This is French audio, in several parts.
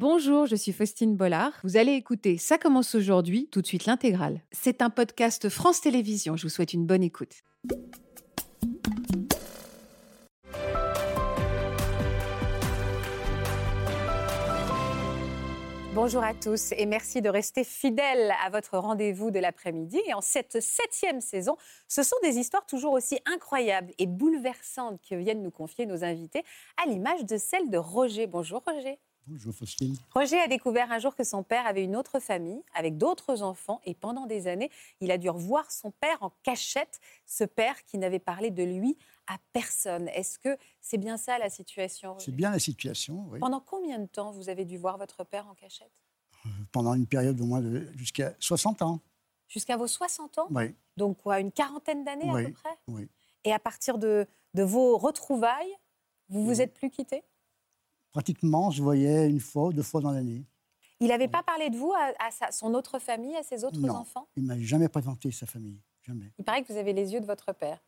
Bonjour, je suis Faustine Bollard. Vous allez écouter Ça commence aujourd'hui, tout de suite l'intégrale. C'est un podcast France Télévisions. Je vous souhaite une bonne écoute. Bonjour à tous et merci de rester fidèles à votre rendez-vous de l'après-midi. Et en cette septième saison, ce sont des histoires toujours aussi incroyables et bouleversantes que viennent nous confier nos invités, à l'image de celle de Roger. Bonjour Roger. Faustine. Roger a découvert un jour que son père avait une autre famille, avec d'autres enfants, et pendant des années, il a dû revoir son père en cachette, ce père qui n'avait parlé de lui à personne. Est-ce que c'est bien ça la situation C'est bien la situation, oui. Pendant combien de temps vous avez dû voir votre père en cachette? Euh, Pendant une période au moins de jusqu'à 60 ans. Jusqu'à vos 60 ans? Oui, Donc quoi, une quarantaine d'années à peu près? oui. Et à partir de, de vos retrouvailles, vous vous Oui. êtes plus quittés? Pratiquement, je voyais une fois ou deux fois dans l'année. Il n'avait pas parlé de vous à, à sa- son autre famille, à ses autres Non. enfants? Il m'a jamais présenté sa famille. Jamais. Il paraît que vous avez les yeux de votre père.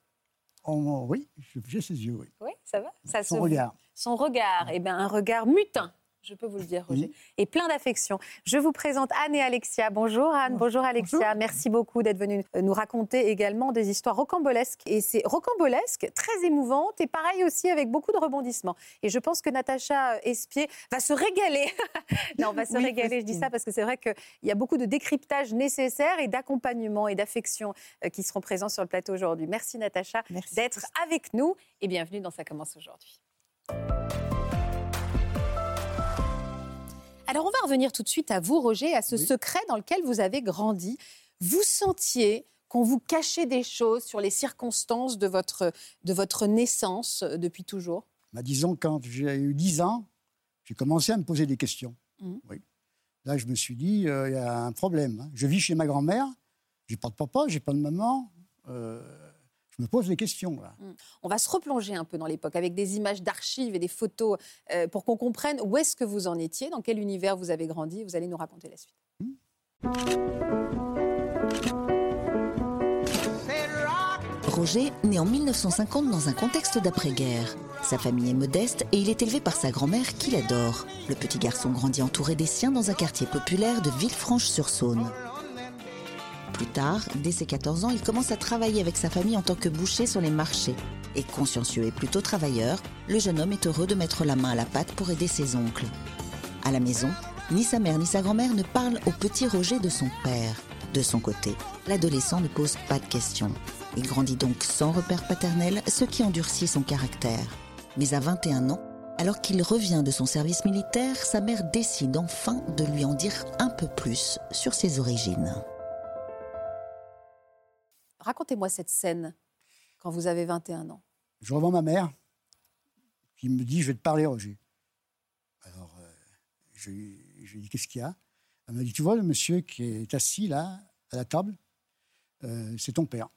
Oh, oui, j'ai ses yeux, oui. Oui, ça va? Ça Son se- regard. Son regard, eh bien, un regard mutin, je peux vous le dire, Roger, Oui. et plein d'affection. Je vous présente Anne et Alexia. Bonjour Anne, bonjour Alexia. Bonjour. Merci beaucoup d'être venue nous raconter également des histoires rocambolesques. Et c'est rocambolesque, très émouvante, et pareil aussi avec beaucoup de rebondissements. Et je pense que Natacha Espier va se régaler. non, on va se Oui, régaler, je dis ça parce que c'est vrai qu'il y a beaucoup de décryptage nécessaire et d'accompagnement et d'affection euh, qui seront présents sur le plateau aujourd'hui. Merci Natacha d'être avec nous et bienvenue dans Ça commence aujourd'hui. Alors on va revenir tout de suite à vous, Roger, à ce Oui. secret dans lequel vous avez grandi. Vous sentiez qu'on vous cachait des choses sur les circonstances de votre, de votre naissance euh, depuis toujours? Bah, disons, quand j'ai eu 10 ans, j'ai commencé à me poser des questions. Mhm. Oui. Là, je me suis dit, euh, il y a un problème. hein. Je vis chez ma grand-mère, j'ai pas de papa, j'ai pas de maman. euh, me pose des questions, là. On va se replonger un peu dans l'époque avec des images d'archives et des photos euh, pour qu'on comprenne où est-ce que vous en étiez, dans quel univers vous avez grandi. Vous allez nous raconter la suite. Roger naît en 1950 dans un contexte d'après-guerre. Sa famille est modeste et il est élevé par sa grand-mère qui l'adore. Le petit garçon grandit entouré des siens dans un quartier populaire de Villefranche-sur-Saône. Plus tard, dès ses 14 ans, il commence à travailler avec sa famille en tant que boucher sur les marchés. Et consciencieux et plutôt travailleur, le jeune homme est heureux de mettre la main à la pâte pour aider ses oncles. À la maison, ni sa mère ni sa grand-mère ne parlent au petit Roger de son père. De son côté, l'adolescent ne pose pas de questions. Il grandit donc sans repère paternel, ce qui endurcit son caractère. Mais à 21 ans, alors qu'il revient de son service militaire, sa mère décide enfin de lui en dire un peu plus sur ses origines. Racontez-moi cette scène quand vous avez 21 ans. Je revois ma mère qui me dit Je vais te parler, Roger. Alors, euh, je, lui- je lui dis Qu'est-ce qu'il y a? Elle m'a dit Tu vois, le monsieur qui est assis là, à la table, euh, c'est ton père.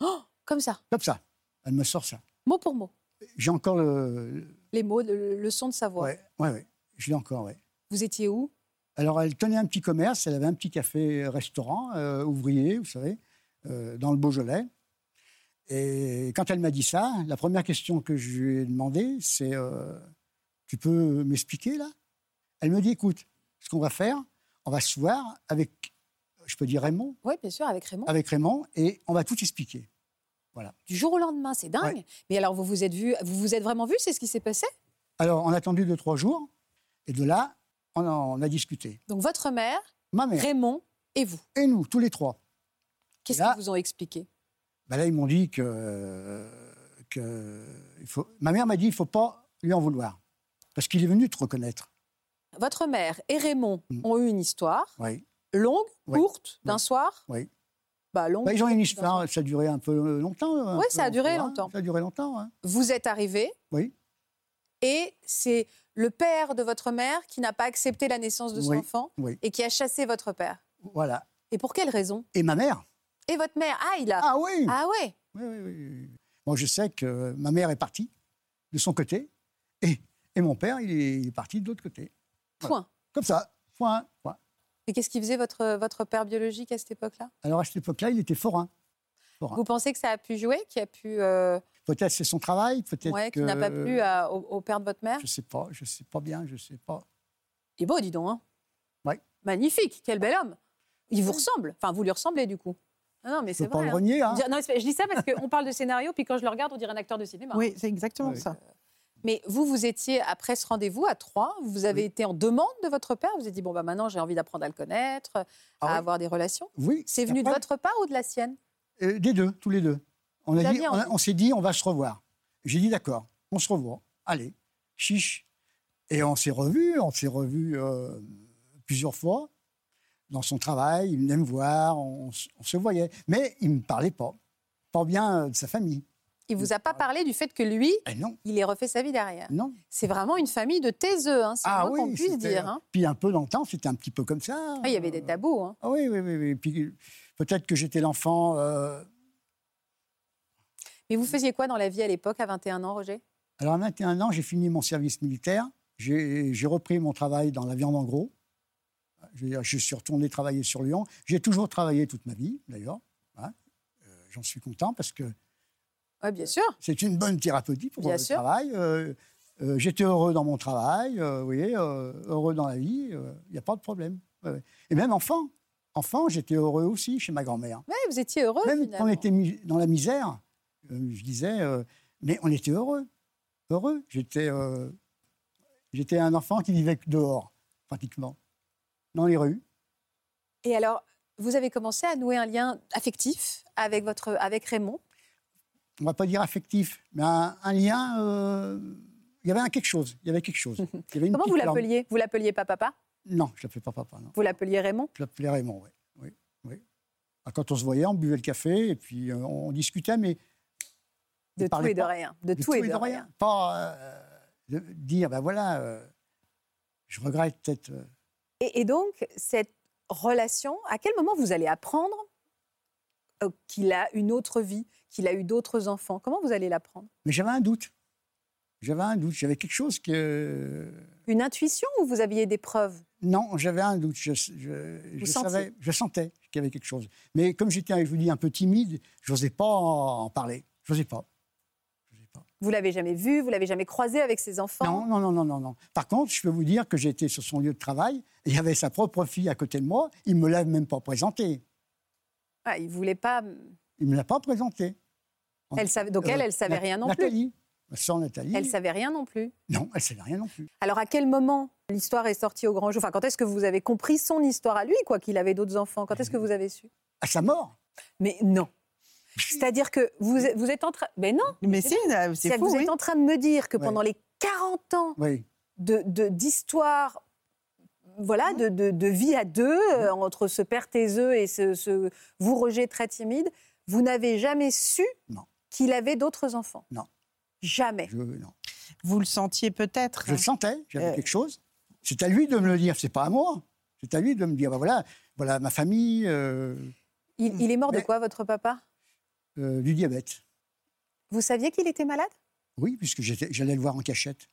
Oh, comme ça, Comme ça. Elle me sort ça. mot pour mot. J'ai encore le. Les mots, le, le son de sa voix. Ouais, ouais, ouais. Je l'ai encore, ouais. Vous étiez où? Alors, elle tenait un petit commerce, elle avait un petit café-restaurant, euh, ouvrier, vous savez, euh, dans le Beaujolais. Et quand elle m'a dit ça, la première question que je lui ai demandé, c'est euh, Tu peux m'expliquer là? Elle me dit Écoute, ce qu'on va faire, on va se voir avec, je peux dire Raymond, Oui, bien sûr, avec Raymond. avec Raymond, et on va tout expliquer. Du jour au lendemain, c'est dingue. Ouais. Mais alors, vous vous êtes vu, vous vous êtes vraiment vu, c'est ce qui s'est passé? Alors, on a attendu deux, trois jours, et de là, on a, on a discuté. Donc, votre mère, Ma mère Raymond et vous. et nous, tous les trois. Qu'est-ce qu'ils vous ont expliqué? Ben là, ils m'ont dit que, que il faut... ma mère m'a dit il faut pas lui en vouloir parce qu'il est venu te reconnaître. Votre mère et Raymond Mm. ont eu une histoire Oui, longue, Oui. courte, d'un Oui. soir? Oui. Bah, longue. Ben, ils ont une d'un histoire, ça a duré un peu longtemps. un Oui, peu, ça a duré hein, longtemps. Ça a duré longtemps. hein. Vous êtes arrivé Oui, et c'est le père de votre mère qui n'a pas accepté la naissance de son Oui. enfant oui. et qui a chassé votre père. Voilà. Et pour quelle raison? Et ma mère Et votre mère Ah, il a. Ah oui, Ah ouais oui, oui, oui. Bon, je sais que ma mère est partie de son côté et, et mon père, il est, il est parti de l'autre côté. Point. Comme ça, point, point. Et qu'est-ce qu'il faisait votre, votre père biologique à cette époque-là? Alors à cette époque-là, il était forain. Forain. Vous pensez que ça a pu jouer, qui a pu, euh, Peut-être c'est son travail, peut-être ouais, que... n'a pas plu à- au, au père de votre mère? Je sais pas, je sais pas bien, je sais pas. Il est beau, dis donc. Hein Ouais. Magnifique, quel bel homme. Il vous ressemble. Enfin, vous lui ressemblez du coup. Ah Non, mais c'est pas vrai. le hein. renier. Hein. Je- Non, je dis ça parce qu'on parle de scénario, puis quand je le regarde, on dirait un acteur de cinéma. Oui, c'est exactement Oui. ça. Mais vous, vous étiez, après ce rendez-vous à Troyes, vous avez Oui. été en demande de votre père Vous êtes dit, bon, bah, maintenant, j'ai envie d'apprendre à le connaître, à Ah oui. avoir des relations. Oui. C'est venu de votre part ou de la sienne? Euh, Des deux, tous les deux. On, a Vous dit, aviez on, a- envie. on s'est dit, on va se revoir. J'ai dit, d'accord, on se revoit. Allez, chiche. Et on s'est revus, on s'est revus euh, plusieurs fois dans son travail. Il venait me voir, on, se voyait. Mais il ne me parlait pas. Pas bien euh, de sa famille. Il vous a pas parlé du fait que lui, Eh non, il ait refait sa vie derrière. non. C'est vraiment une famille de taiseux, hein, c'est Ah moins qu'on oui, puisse dire. hein. Puis un peu dans le temps, c'était un petit peu comme ça. Ah, il y avait des tabous. hein. Ah oui, oui, oui. oui. Puis euh, peut-être que j'étais l'enfant. euh, Mais vous faisiez quoi dans la vie à l'époque, à 21 ans, Roger? Alors, à 21 ans, j'ai fini mon service militaire. J'ai repris mon travail dans la viande en gros. Je, veux dire, je suis retourné travailler sur Lyon. J'ai toujours travaillé toute ma vie, d'ailleurs. Hein. Euh, J'en suis content parce que Oui, bien sûr. c'est une bonne thérapeutique pour Bien le sûr. travail. Euh, euh, J'étais heureux dans mon travail, euh, vous voyez, euh, heureux dans la vie. Il n'y a pas de problème. Ouais, ouais. Et même enfant. Enfant, j'étais heureux aussi chez ma grand-mère. Ouais, vous étiez heureux Même quand on était dans la misère, euh, je disais, euh, mais on était heureux. Heureux. J'étais euh, j'étais un enfant qui vivait dehors, pratiquement, dans les rues. Et alors, vous avez commencé à nouer un lien affectif avec, votre, avec Raymond? On va pas dire affectif, mais un, un lien. euh, il y avait un quelque chose. Il y avait quelque chose. Il y avait une Comment vous l'appeliez? Vous l'appeliez pas papa? Non, je l'appelais pas papa. Non. Vous l'appeliez Raymond? Je l'appelais Raymond. Oui, oui, oui. Ah, Quand on se voyait, on buvait le café et puis euh, on discutait, mais De tout et de pas. rien. De, tout et de rien. Pas euh, de dire, ben voilà, euh, je regrette peut-être. Euh, Et, et donc, cette relation, à quel moment vous allez apprendre euh, qu'il a une autre vie, qu'il a eu d'autres enfants? Comment vous allez l'apprendre? Mais j'avais un doute. J'avais un doute. J'avais quelque chose que. Une intuition ou vous aviez des preuves? Non, j'avais un doute. Je, je, savais, je sentais qu'il y avait quelque chose. Mais comme j'étais, je vous dis, un peu timide, je n'osais pas en parler. Je n'osais pas. Vous l'avez jamais vu Vous l'avez jamais croisé avec ses enfants? Non, non, non, non, non. Par contre, je peux vous dire que j'étais sur son lieu de travail. et Il y avait sa propre fille à côté de moi. Il ne me l'a même pas présentée. Ah, Il voulait pas. Il ne me l'a pas présentée. Elle savait, donc elle, elle savait Na- rien non plus. Nathalie, ma soeur Nathalie. Elle savait rien non plus. Non, elle savait rien non plus. Alors à quel moment l'histoire est sortie au grand jour? Enfin, quand est-ce que vous avez compris son histoire à lui, quoi qu'il avait d'autres enfants? Quand est-ce que vous avez su? À sa mort. Mais non. C'est-à-dire que vous, êtes- vous êtes en train. Mais non. Mais si, c'est fou, vous oui. êtes en train de me dire que Ouais. pendant les 40 ans Oui. de de- d'histoire, voilà, de, de- de vie à deux, euh, entre ce père taiseux et ce, ce- vous, Roger, très timide, vous n'avez jamais su qu'il avait d'autres enfants Non. Jamais. Je, non. Vous le sentiez peut-être. je le sentais, j'avais Euh. quelque chose. C'est à lui de me le dire, c'est pas à moi. C'est à lui de me dire, bah voilà, voilà ma famille, euh, Il, il est mort de quoi, votre papa? Euh, du diabète. Vous saviez qu'il était malade? Oui, puisque j'allais le voir en cachette.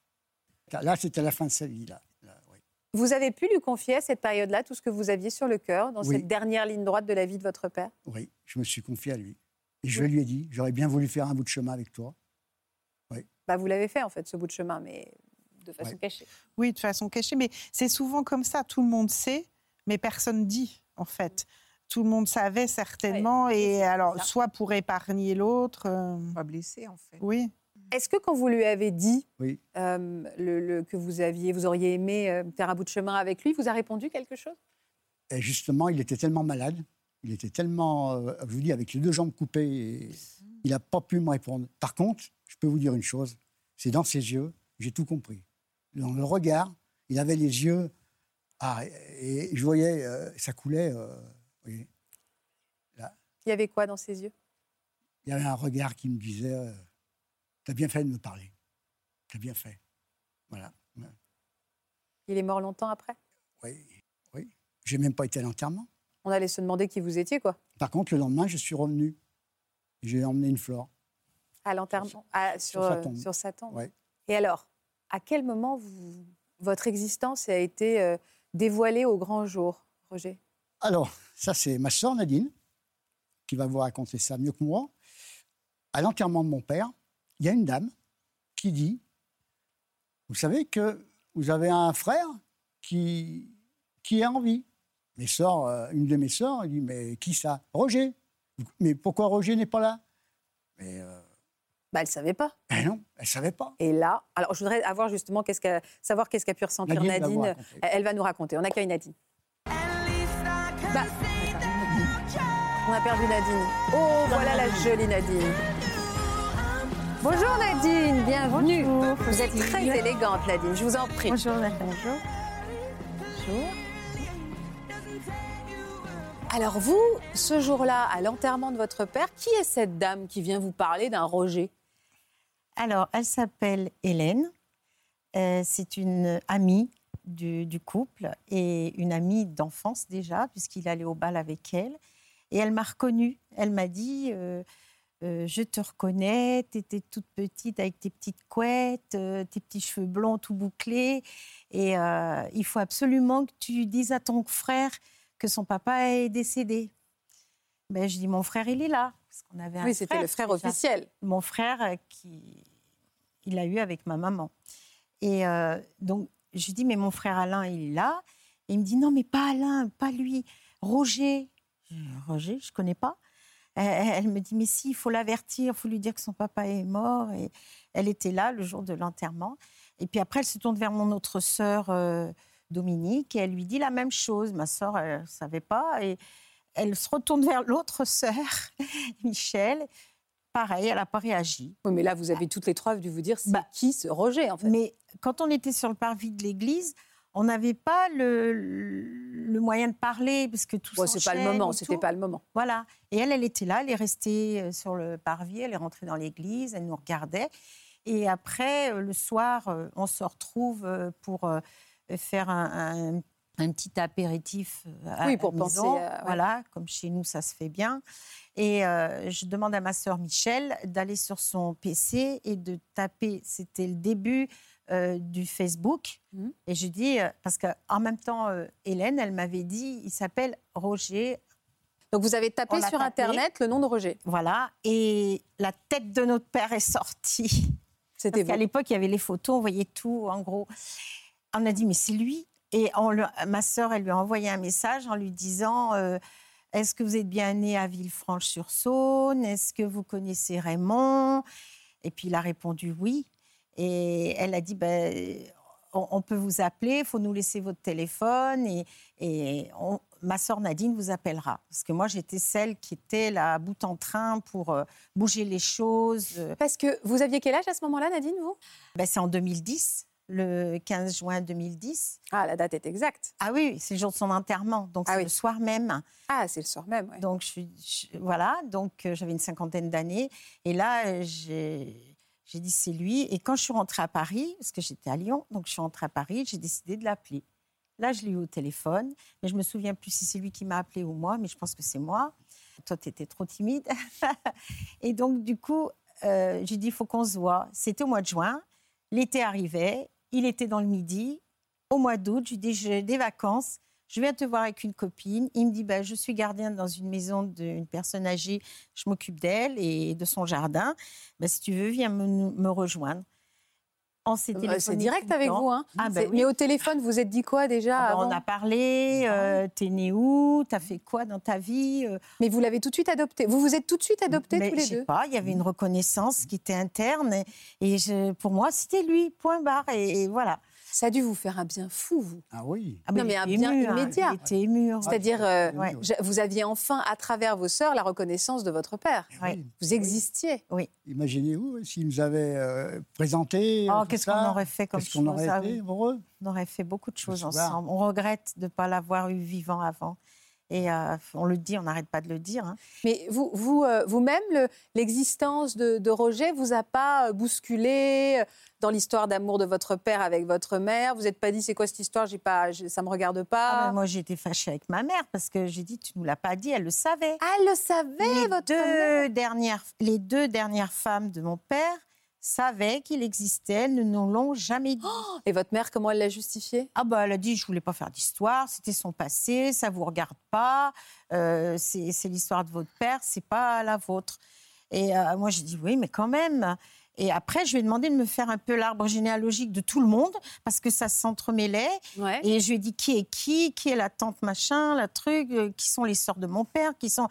Là, c'était la fin de sa vie. Là. Là, oui. Vous avez pu lui confier à cette période-là tout ce que vous aviez sur le cœur, dans Oui. cette dernière ligne droite de la vie de votre père? Oui, je me suis confié à lui. Et je lui ai dit, j'aurais bien voulu faire un bout de chemin avec toi. bah, Vous l'avez fait, en fait, ce bout de chemin, mais de façon Ouais. cachée. Oui, de façon cachée. Mais c'est souvent comme ça. Tout le monde sait, mais personne dit, en fait. Tout le monde savait certainement. Ouais, et alors, ça. soit pour épargner l'autre. euh, Pas blessé, en fait. oui. Est-ce que quand vous lui avez dit Oui. euh, le, le- que vous, aviez, vous auriez aimé euh, faire un bout de chemin avec lui, vous a répondu quelque chose? Et justement, il était tellement malade, il était tellement, euh, je vous dis, avec les deux jambes coupées, et il n'a pas pu me répondre. Par contre, je peux vous dire une chose, c'est dans ses yeux, j'ai tout compris. Dans le regard, il avait les yeux, ah, et je voyais, euh, ça coulait, Il y avait quoi dans ses yeux? Il y avait un regard qui me disait, euh, t'as bien fait de me parler, t'as bien fait. Voilà. Il est mort longtemps après? Oui, oui. J'ai même pas été à l'enterrement. On allait se demander qui vous étiez, quoi, Par contre, le lendemain, je suis revenu. J'ai emmené une fleur. à l'enterrement, sur, sur sa euh, tombe. sur sa tombe. Ouais. Et alors, à quel moment vous- votre existence a été euh, dévoilée au grand jour, Roger? Alors, ça, c'est ma sœur Nadine qui va vous raconter ça mieux que moi. À l'enterrement de mon père, il y a une dame qui dit Vous savez que vous avez un frère qui, qui a envie. Mes sœurs, euh, une de mes sœurs, elle dit Mais qui ça Roger. Mais pourquoi Roger n'est pas là? Mais euh, Bah, elle ne savait pas. ben non, elle ne savait pas. Et là, alors je voudrais avoir justement qu'est-ce savoir qu'est-ce qu'a pu ressentir Nadine elle va nous raconter. On accueille Nadine. Bah, on a perdu Nadine. Oh, voilà la jolie Nadine. Bonjour Nadine, bienvenue. Vous êtes très élégante Nadine, je vous en prie. Bonjour Bonjour. Alors vous, ce jour-là, à l'enterrement de votre père, qui est cette dame qui vient vous parler d'un Roger? Alors, elle s'appelle Hélène. Euh, c'est une amie du, du couple et une amie d'enfance déjà, puisqu'il allait au bal avec elle. Et elle m'a reconnue. Elle m'a dit euh, euh, Je te reconnais, tu étais toute petite avec tes petites couettes, euh, tes petits cheveux blonds tout bouclés. Et il faut absolument que tu dises à ton frère que son papa est décédé. Ben, je dis Mon frère, il est là. Parce qu'on avait un Oui, c'était le frère déjà officiel. mon frère qui il a eu avec ma maman. Et donc je lui dis mais mon frère Alain il est là. Et il me dit non mais pas Alain, pas lui, Roger. Roger, je connais pas. Elle, me dit mais si, il faut l'avertir, il faut lui dire que son papa est mort. Et elle était là le jour de l'enterrement. Et puis après elle se tourne vers mon autre sœur euh, Dominique et elle lui dit la même chose. Ma sœur elle savait pas et elle se retourne vers l'autre sœur Michel. Pareil, elle n'a pas réagi. Oui, mais là, vous avez toutes les trois dû vous dire c'est Bah, qui ce Roger en fait? Mais quand on était sur le parvis de l'église, on n'avait pas le, le moyen de parler parce que tout Bon, c'est pas le moment, c'était pas le moment. Voilà. Et elle, elle était là, elle est restée euh, sur le parvis, elle est rentrée dans l'église, elle nous regardait. Et après, euh, le soir, euh, on se retrouve pour faire un, un- un petit apéritif euh, à Oui, pour penser à-. Voilà, comme chez nous, ça se fait bien. Et euh, je demande à ma sœur Michel d'aller sur son PC et de taper, c'était le début euh, du Facebook. Mhm. Et je dis, parce qu'en même temps, euh, Hélène, elle m'avait dit, il s'appelle Roger Donc vous avez tapé On sur tapé. Internet le nom de Roger. voilà, et la tête de notre père est sortie. C'était Parce qu'à vous. l'époque, il y avait les photos, on voyait tout, en gros. On a dit, mais c'est lui. Et on le- ma sœur, elle lui a envoyé un message en lui disant, euh, est-ce que vous êtes bien né à Villefranche-sur-Saône? Est-ce que vous connaissez Raymond? Et puis il a répondu oui. Et elle a dit, ben, on, on peut vous appeler, il faut nous laisser votre téléphone et, et on- ma sœur Nadine vous appellera. Parce que moi, j'étais celle qui était là, à bout en train pour euh, bouger les choses. Parce que vous aviez quel âge à ce moment-là, Nadine, vous? Ben, c'est en 2010, le 15 juin 2010. Ah, la date est exacte. Ah oui, c'est le jour de son enterrement, donc Ah c'est oui. le soir même. Ah, c'est le soir même. ouais. Donc je suis, je- voilà, donc euh, j'avais une cinquantaine d'années, et là euh, j'ai j'ai dit c'est lui. Et quand je suis rentrée à Paris, parce que j'étais à Lyon, donc je suis rentrée à Paris, j'ai décidé de l'appeler. Là, je l'ai eu au téléphone, mais je me souviens plus si c'est lui qui m'a appelé ou moi, mais je pense que c'est moi. Toi, tu étais trop timide. et donc, du coup, euh, j'ai dit, il faut qu'on se voit. C'était au mois de juin, l'été arrivait, il était dans le midi. Au mois d'août, je dis, j'ai des vacances, je viens te voir avec une copine. Il me dit, bah, je suis gardien dans une maison d'une personne âgée, je m'occupe d'elle et de son jardin. Bah, si tu veux, viens me, me rejoindre. Bah, téléphoné c'est direct avec vous. Hein. Ah, bah oui. Mais au téléphone, vous êtes dit quoi déjà Ah bah, avant on a parlé, euh, t'es né où, t'as fait quoi dans ta vie euh, Mais vous l'avez tout de suite adopté. Vous vous êtes tout de suite adoptés mais tous les je sais deux. pas, il y avait une reconnaissance qui était interne et, et je- pour moi c'était lui, point barre et, et voilà. Ça a dû vous faire un bien fou, vous. Ah oui. Ah, Non, mais un bien ému, hein, immédiat. il était ému. ouais. C'est-à-dire, euh, Ouais. je- vous aviez enfin, à travers vos sœurs, la reconnaissance de votre père. Eh oui. Vous existiez. Imaginez-vous s'il nous avait euh, présenté. euh, Oh, qu'est-ce qu'on aurait fait comme Qu'est-ce qu'on chose? aurait ah fait oui. heureux On aurait fait beaucoup de choses ensemble. On regrette de ne pas l'avoir eu vivant avant. Et euh, on le dit, on n'arrête pas de le dire. hein. Mais vous, vous, euh, vous-même, le- l'existence de, de Roger vous a pas euh, bousculé dans l'histoire d'amour de votre père avec votre mère? Vous n'êtes pas dit c'est quoi cette histoire? J'ai pas, je- ça me regarde pas. Ah, mais moi j'étais fâchée avec ma mère parce que j'ai dit tu nous l'as pas dit, elle le savait. Ah, elle le savait, les, votre mère? deux dernières, les deux dernières femmes de mon père savaient qu'il existait, ne nous l'ont jamais dit. Et votre mère, comment elle l'a justifié? Ah bah elle a dit je voulais pas faire d'histoire, c'était son passé, ça vous regarde pas, euh, c'est c'est l'histoire de votre père, c'est pas la vôtre. Et euh, moi j'ai dit oui mais quand même. Et après, je lui ai demandé de me faire un peu l'arbre généalogique de tout le monde, parce que ça s'entremêlait. Ouais. Et je lui ai dit qui est qui, qui est la tante machin, la truc, euh, qui sont les sœurs de mon père, qui sont.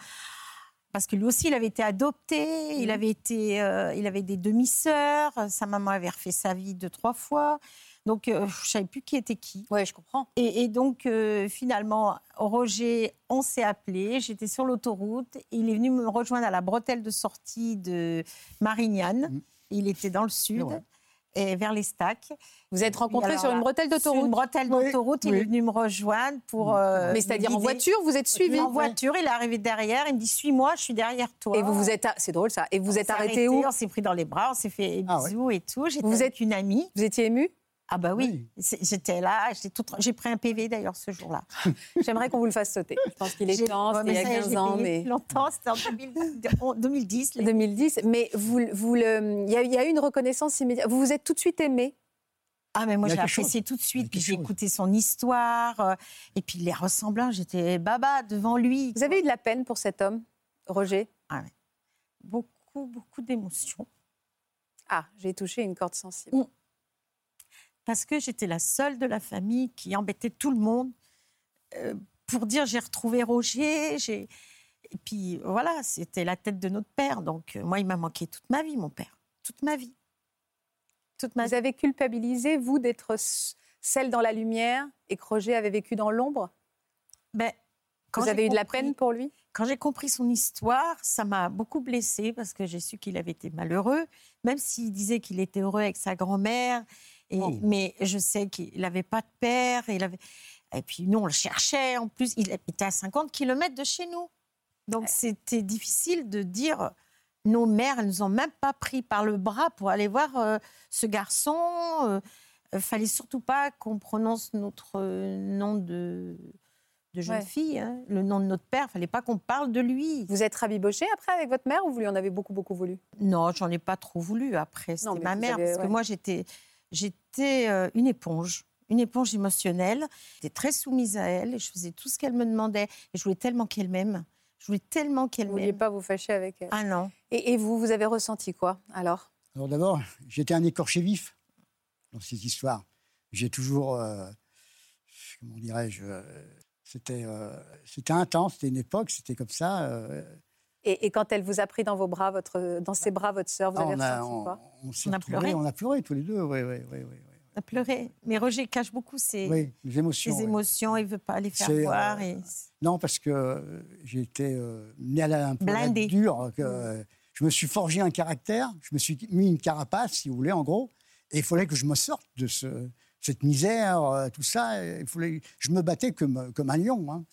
Parce que lui aussi, il avait été adopté, il Mhm. avait été, euh, il avait des demi-sœurs. Sa maman avait refait sa vie deux trois fois, donc euh, je savais plus qui était qui. Ouais, je comprends. Et, et donc, euh, finalement, Roger, on s'est appelé. J'étais sur l'autoroute. Il est venu me rejoindre à la bretelle de sortie de Marignane. Mhm. Il était dans le sud. Et vers les stacks. Vous êtes rencontrés alors sur une bretelle Sur d'autoroute. une bretelle Oui, d'autoroute, il oui. est venu me rejoindre pour. euh, Mais c'est-à-dire en voiture, vous êtes suivi. En voiture, il est arrivé derrière. Il me dit Suis-moi, je suis derrière toi. Et vous vous êtes. a- C'est drôle ça. Et vous On êtes arrêté où? On s'est pris dans les bras, on s'est fait Ah ouais. bisous et tout. J'étais Vous avec êtes- une amie. Vous étiez ému Ah bah oui, j'étais là, j'ai pris un PV d'ailleurs ce jour-là. J'aimerais qu'on vous le fasse sauter. Je pense qu'il est temps, ouais, c'était il y a mais ça y est, 15 j'ai ans, mais. longtemps, c'était en 2000 en 2010. les- 2010. Mais vous, vous le, il y, a- il y a eu une reconnaissance immédiate. Vous vous êtes tout de suite aimé? Ah mais moi j'ai chose. apprécié tout de suite, puis j'ai écouté son histoire, euh, et puis les ressemblants, j'étais baba devant lui. Vous avez eu de la peine pour cet homme, Roger? Beaucoup, beaucoup d'émotions. Ah, j'ai touché une corde sensible. Parce que j'étais la seule de la famille qui embêtait tout le monde euh, pour dire j'ai retrouvé Roger. j'ai- Et puis voilà, c'était la tête de notre père. Donc euh, moi, il m'a manqué toute ma vie, mon père. Toute ma vie. Toute ma Vous avez culpabilisé, vous, d'être celle dans la lumière et que Roger avait vécu dans l'ombre? Ben, quand Vous avez eu de la peine pour lui? Quand j'ai compris son histoire, ça m'a beaucoup blessée parce que j'ai su qu'il avait été malheureux, même s'il disait qu'il était heureux avec sa grand-mère. Et, Oh. Mais je sais qu'il n'avait pas de père. Il avait... Et puis nous, on le cherchait. En plus, il était à 50 km de chez nous. Donc c'était difficile de dire. Nos mères, elles nous ont même pas pris par le bras pour aller voir euh, ce garçon. Euh, euh, fallait surtout pas qu'on prononce notre euh, nom de, de jeune Ouais. fille, hein, le nom de notre père. Fallait pas qu'on parle de lui. Vous êtes rabiboché après avec votre mère ou vous lui en avez beaucoup, beaucoup voulu? Non, j'en ai pas trop voulu après. C'était ma mère, avez- parce ouais. que moi, j'étais, j'étais euh, une éponge, une éponge émotionnelle. J'étais très soumise à elle et je faisais tout ce qu'elle me demandait. Et je voulais tellement qu'elle m'aime. Je voulais tellement qu'elle Vous ne vouliez m'aime. pas vous fâcher avec elle Ah non. et, et vous, vous avez ressenti quoi alors? Alors d'abord, j'étais un écorché vif dans cette histoire. J'ai toujours, euh, comment dirais-je, euh, c'était, euh, c'était intense, c'était une époque, c'était comme ça. Et, et quand elle vous a pris dans vos bras, votre, dans ses bras, votre sœur, vous ah, avez on, a, ressenti on, quoi on a pleuré. on a pleuré tous les deux, oui, oui, oui, oui. On a pleuré. Mais Roger cache beaucoup ses, Oui, les émotions. ses oui. émotions. Il veut pas les faire voir. euh, et... Non, parce que euh, j'ai été euh, né à la Blindé. dure. Que, euh, je me suis forgé un caractère, je me suis mis une carapace, si vous voulez, en gros. Et il fallait que je me sorte de ce, cette misère, tout ça. Il fallait, je me battais comme, comme un lion. hein.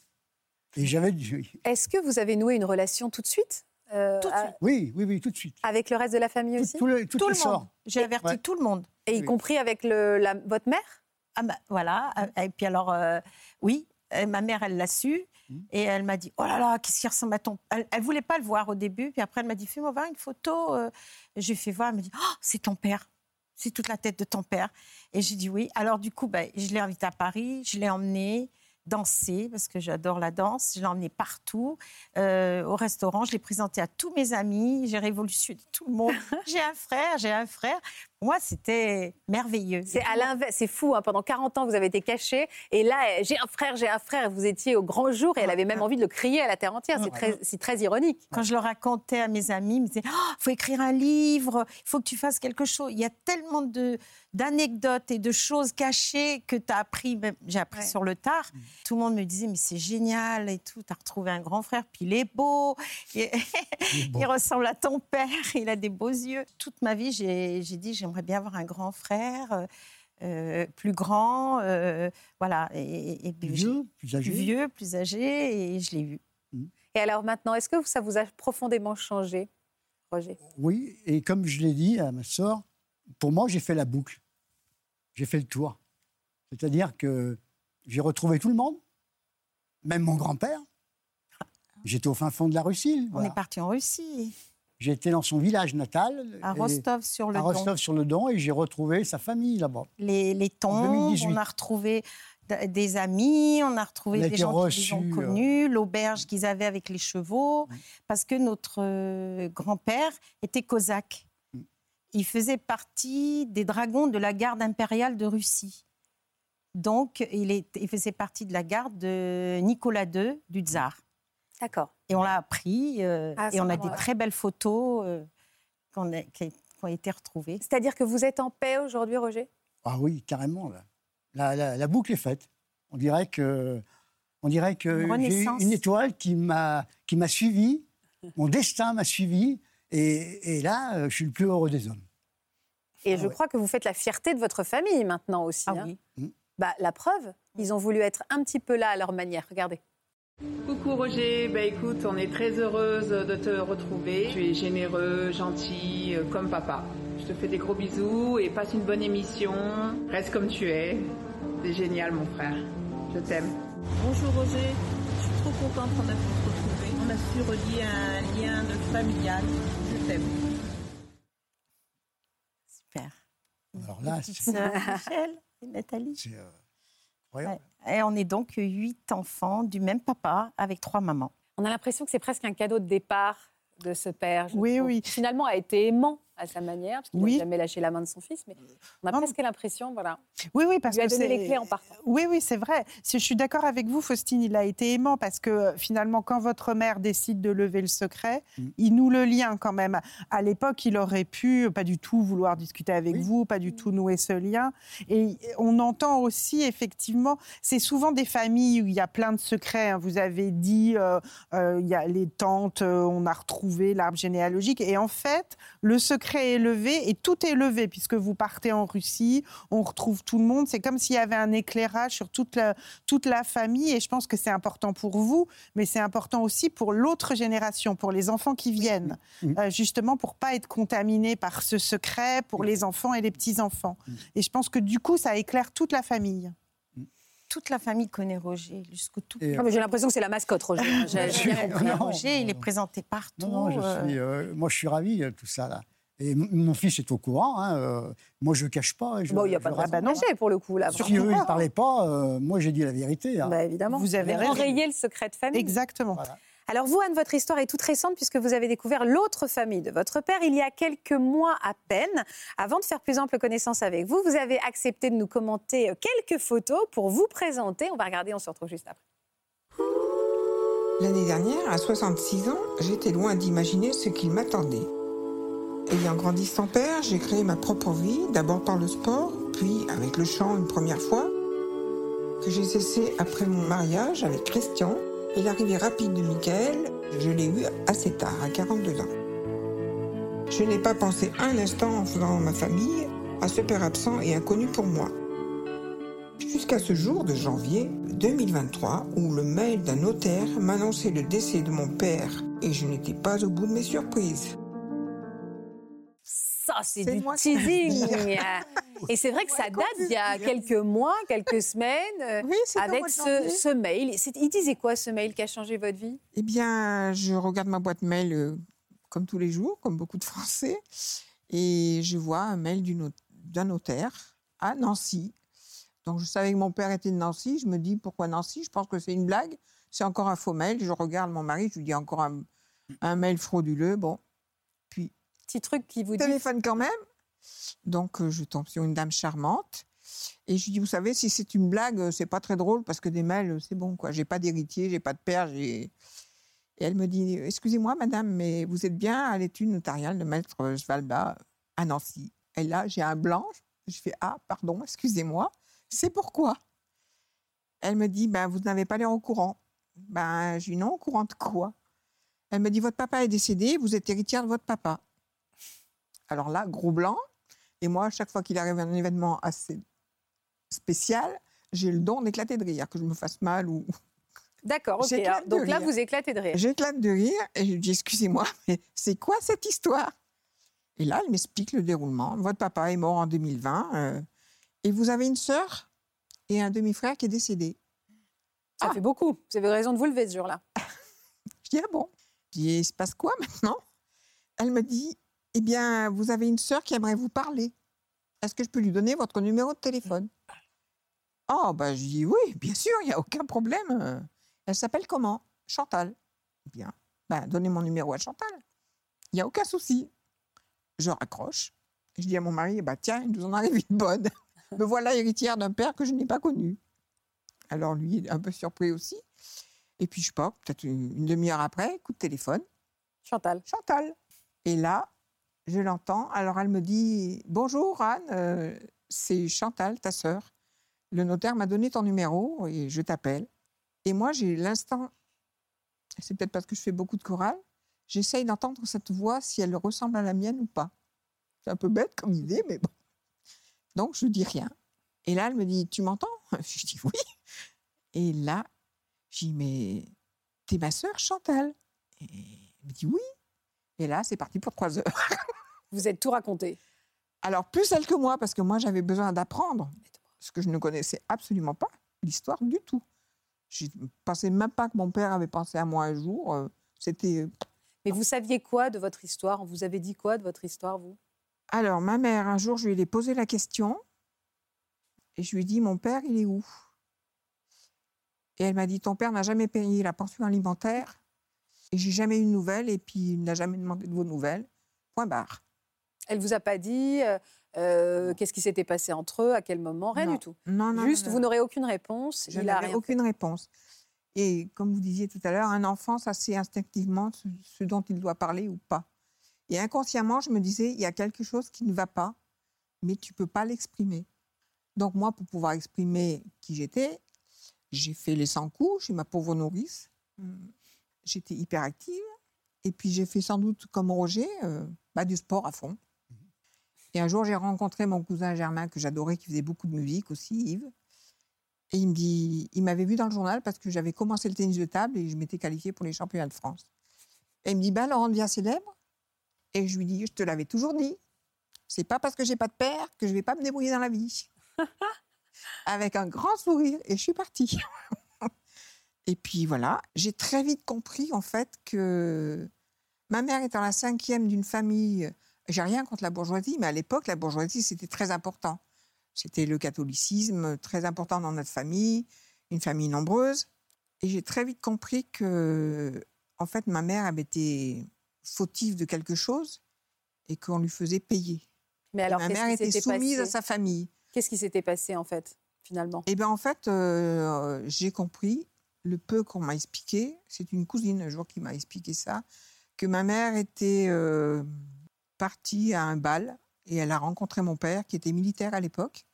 Et j'avais du... Est-ce que vous avez noué une relation tout de suite euh, Tout de à- suite. Oui, oui, oui, tout de suite. avec le reste de la famille Tout, aussi tout le, tout Tout le le sort. monde. J'ai averti Ouais. tout le monde. Et y oui. compris avec le, la- votre mère Ah bah, voilà. Et puis alors, euh, oui, euh, ma mère, elle l'a su. Mmh. Et elle m'a dit, oh là là, qu'est-ce qui ressemble à ton... Elle, elle voulait pas le voir au début. Puis après, elle m'a dit, fais-moi voir une photo. euh. J'ai fait voir. Elle m'a dit, oh, c'est ton père. C'est toute la tête de ton père. Et j'ai dit oui. Alors du coup, bah, je l'ai invité à Paris. Je l'ai emmené danser parce que j'adore la danse. Je l'ai emmené partout, euh, au restaurant. Je l'ai présenté à tous mes amis. J'ai révolutionné tout le monde. j'ai un frère, j'ai un frère. Moi, c'était merveilleux. C'est à l'inverse, c'est fou. hein. Pendant 40 ans, vous avez été caché. Et là, j'ai un frère, j'ai un frère. Vous étiez au grand jour et elle avait même envie de le crier à la terre entière. C'est très, c'est très ironique. Quand je le racontais à mes amis, ils me disaient Il faut écrire un livre, il faut que tu fasses quelque chose. Il y a tellement de, d'anecdotes et de choses cachées que tu as appris, j'ai appris Ouais. sur le tard. Tout le monde me disait Mais c'est génial et tout, tu as retrouvé un grand frère, puis il est beau, il, il ressemble à ton père, il a des beaux yeux. Toute ma vie, j'ai, dit J'aimerais bien avoir un grand frère. euh, euh, plus grand, euh, voilà, et, Plus vieux, plus âgé. plus vieux, plus âgé, et je l'ai vu. Et alors maintenant, est-ce que ça vous a profondément changé, Roger? Oui, et comme je l'ai dit à ma sœur, pour moi, j'ai fait la boucle. J'ai fait le tour. C'est-à-dire que j'ai retrouvé tout le monde, même mon grand-père. J'étais au fin fond de la Russie. On voilà. est parti en Russie, J'étais dans son village natal. à Rostov-sur-le-Don. à Rostov-sur-le-Don, et j'ai retrouvé sa famille là-bas. les, les tombes, 2018. on a retrouvé des amis, on a retrouvé On des gens reçus, qui les ont euh, connus, l'auberge qu'ils avaient avec les chevaux, parce que notre euh, grand-père était cosaque. Il faisait partie des dragons de la garde impériale de Russie. Donc, il, est, il faisait partie de la garde de Nicolas II, du tsar. D'accord. Et on l'a appris, euh, Ah, et on a des très belles photos euh, qu'on a- qui, ont été retrouvées. C'est-à-dire que vous êtes en paix aujourd'hui, Roger? Ah oui, carrément. Là. La, la- la boucle est faite. On dirait que, on dirait Une que j'ai eu renaissance. une étoile qui m'a, qui m'a suivi. Mon destin m'a suivi. Et, et là, euh, je suis le plus heureux des hommes. Et Ah je ouais. crois que vous faites la fierté de votre famille maintenant aussi. Ah hein. oui. Bah, la preuve, ils ont voulu être un petit peu là à leur manière. Regardez. Coucou Roger, bah écoute, on est très heureuse de te retrouver. Tu es généreux, gentil, euh, comme papa. Je te fais des gros bisous et passe une bonne émission. Reste comme tu es. C'est génial mon frère. Je t'aime. Bonjour Roger, je suis trop contente qu'on a pu se retrouver. A su relier un lien de familial. Je t'aime. Super. Alors là, c'est, Michel et Nathalie. c'est, euh, incroyable. Ouais. Et on est donc huit enfants du même papa avec trois mamans. On a l'impression que c'est presque un cadeau de départ de ce père. je Oui, trouve, oui. qui Finalement, a été aimant à sa manière, parce qu'il n'a Oui. jamais lâché la main de son fils, mais on a Non, presque l'impression, voilà. Oui, oui, parce Il lui a que donné c'est- les clés en partant. Oui, oui, c'est vrai. Si Je suis d'accord avec vous, Faustine, il a été aimant parce que euh, finalement, quand votre mère décide de lever le secret, Mm. il noue le lien quand même. À l'époque, il aurait pu euh, pas du tout vouloir discuter avec Oui. vous, pas du tout nouer ce lien. Et on entend aussi, effectivement, c'est souvent des familles où il y a plein de secrets. hein. Vous avez dit, euh, euh, il y a les tantes, euh, on a retrouvé l'arbre généalogique. Et en fait, le secret est levé et tout est levé puisque vous partez en Russie, on retrouve tout le monde. C'est comme s'il y avait un éclairage sur toute la, toute la famille et je pense que c'est important pour vous, mais c'est important aussi pour l'autre génération, pour les enfants qui viennent, Oui. euh, justement pour pas être contaminés par ce secret pour les enfants et les petits-enfants. Et je pense que du coup, ça éclaire toute la famille. Toute la famille connaît Roger, jusqu'au tout. Non, mais J'ai l'impression que c'est la mascotte, Roger. J'ai-. Non, Roger, il est présenté partout. Non, non, je euh, suis, euh, moi, je suis ravi de tout ça. Là. Et mon fils est au courant. hein, euh, moi, je ne cache pas. Je, Bon, il n'y a pas de raison bah pour le coup, là. Si eux, ils ne parlaient pas, euh, moi, j'ai dit la vérité. hein. Bah, évidemment. Vous avez enrayé le secret de famille. Exactement. Voilà. Alors vous, Anne, votre histoire est toute récente puisque vous avez découvert l'autre famille de votre père il y a quelques mois à peine. Avant de faire plus ample connaissance avec vous, vous avez accepté de nous commenter euh, quelques photos pour vous présenter. On va regarder, on se retrouve juste après. L'année dernière, à 66 ans, j'étais loin d'imaginer ce qu'il m'attendait. Ayant grandi sans père, j'ai créé ma propre vie, d'abord par le sport, puis avec le chant une première fois, que j'ai cessé après mon mariage avec Christian et l'arrivée rapide de Michael, je l'ai eu assez tard, à 42 ans. Je n'ai pas pensé un instant en faisant ma famille à ce père absent et inconnu pour moi. Jusqu'à ce jour de janvier 2023 où le mail d'un notaire m'annonçait le décès de mon père et je n'étais pas au bout de mes surprises. Ça, c'est du teasing. Et c'est vrai que ça date d'il y a quelques mois, quelques semaines, euh, Oui, avec ce, mail. Il disait quoi, ce mail qui a changé votre vie? Eh bien, je regarde ma boîte mail euh, comme tous les jours, comme beaucoup de Français, et je vois un mail d'un notaire à Nancy. Donc, je savais que mon père était de Nancy. Je me dis, pourquoi Nancy? Je pense que c'est une blague. C'est encore un faux mail. Je regarde mon mari, je lui dis encore un, un mail frauduleux. Bon, puis Petit truc qui vous dit. téléphone quand même. Donc, euh, je tombe sur une dame charmante. Et je dis, vous savez, si c'est une blague, euh, c'est pas très drôle parce que des mails, euh, c'est bon, quoi. J'ai pas d'héritier, j'ai pas de père. Et elle me dit, excusez-moi, madame, mais vous êtes bien à l'étude notariale de maître Svalba à Nancy. Et là, j'ai un blanc. Je fais, ah, pardon, excusez-moi. C'est pourquoi? Elle me dit, ben, vous n'avez pas l'air au courant. Ben, je dis, non, au courant de quoi? Elle me dit, votre papa est décédé, vous êtes héritière de votre papa. Alors là, gros blanc. Et moi, à chaque fois qu'il arrive un événement assez spécial, j'ai le don d'éclater de rire, que je me fasse mal ou. D'accord, ok. Alors, Donc là, vous éclatez de rire. J'éclate de rire et je dis Excusez-moi, mais c'est quoi cette histoire? Et là, elle m'explique le déroulement. Votre papa est mort en 2020 euh, et vous avez une sœur et un demi-frère qui est décédé. Ça Ah. fait beaucoup. Vous avez raison de vous lever ce jour-là. Je dis Ah bon? Je dis Il se passe quoi maintenant? Elle me dit Eh bien, vous avez une sœur qui aimerait vous parler. Est-ce que je peux lui donner votre numéro de téléphone? Oh, bah, je dis Oui, bien sûr, il n'y a aucun problème. Elle s'appelle comment? Chantal. Bien. Ben, donnez mon numéro à Chantal. Il n'y a aucun souci. Je raccroche. Je dis à mon mari, bah tiens, il nous en arrive une bonne. Me voilà héritière d'un père que je n'ai pas connu. Alors lui, est un peu surpris aussi. Et puis, je sais pas, peut-être une, une demi-heure après, coup de téléphone. Chantal. Chantal. Et là, je l'entends. Alors, elle me dit Bonjour, Anne, euh, c'est Chantal, ta sœur. Le notaire m'a donné ton numéro et je t'appelle. Et moi, j'ai l'instant, c'est peut-être parce que je fais beaucoup de chorale, j'essaye d'entendre cette voix si elle ressemble à la mienne ou pas. C'est un peu bête comme idée, mais bon. Donc, je dis rien. Et là, elle me dit Tu m'entends? Je dis Oui. Et là, je dis Mais t'es ma sœur, Chantal? Et elle me dit Oui. Et là, c'est parti pour trois heures. Vous êtes tout raconté. Alors, plus elle que moi, parce que moi, j'avais besoin d'apprendre ce que je ne connaissais absolument pas, l'histoire du tout. Je ne pensais même pas que mon père avait pensé à moi un jour. euh, C'était. Mais vous saviez quoi de votre histoire? On vous avait dit quoi de votre histoire, vous? Alors, ma mère, un jour, je lui ai posé la question et je lui ai dit Mon père, il est où? Et elle m'a dit Ton père n'a jamais payé la pension alimentaire et j'ai jamais eu de nouvelles et puis il n'a jamais demandé de vos nouvelles. Point barre. Elle vous a pas dit euh, euh, qu'est-ce qui s'était passé entre eux, à quel moment, rien Non. du tout. Non, non. Juste, vous n'aurez aucune réponse. Je rien aucune réponse. Et comme vous disiez tout à l'heure, un enfant, ça sait instinctivement ce, ce dont il doit parler ou pas. Et inconsciemment, je me disais, il y a quelque chose qui ne va pas, mais tu peux pas l'exprimer. Donc moi, pour pouvoir exprimer qui j'étais, j'ai fait les 100 coups chez ma pauvre nourrice. Hum, J'étais hyperactive. Et puis j'ai fait sans doute comme Roger, euh, bah, du sport à fond. Et un jour, j'ai rencontré mon cousin Germain, que j'adorais, qui faisait beaucoup de musique aussi, Yves. Et il me dit, il m'avait vu dans le journal parce que j'avais commencé le tennis de table et je m'étais qualifiée pour les championnats de France. Et il me dit, bah, Laurent devient célèbre. Et je lui dis, je te l'avais toujours dit. C'est pas parce que j'ai pas de père que je vais pas me débrouiller dans la vie. Avec un grand sourire. Et je suis partie. et puis voilà, j'ai très vite compris en fait que ma mère étant la cinquième d'une famille, j'ai rien contre la bourgeoisie, mais à l'époque, la bourgeoisie, c'était très important. C'était le catholicisme très important dans notre famille, une famille nombreuse. Et j'ai très vite compris que, en fait, ma mère avait été fautive de quelque chose et qu'on lui faisait payer. Mais alors, ma mère était soumise à sa famille. Qu'est-ce qui s'était passé, en fait, finalement? Et bien, en fait, euh, j'ai compris le peu qu'on m'a expliqué. C'est une cousine un jour qui m'a expliqué ça, que ma mère était euh, partie à un bal et elle a rencontré mon père qui était militaire à l'époque.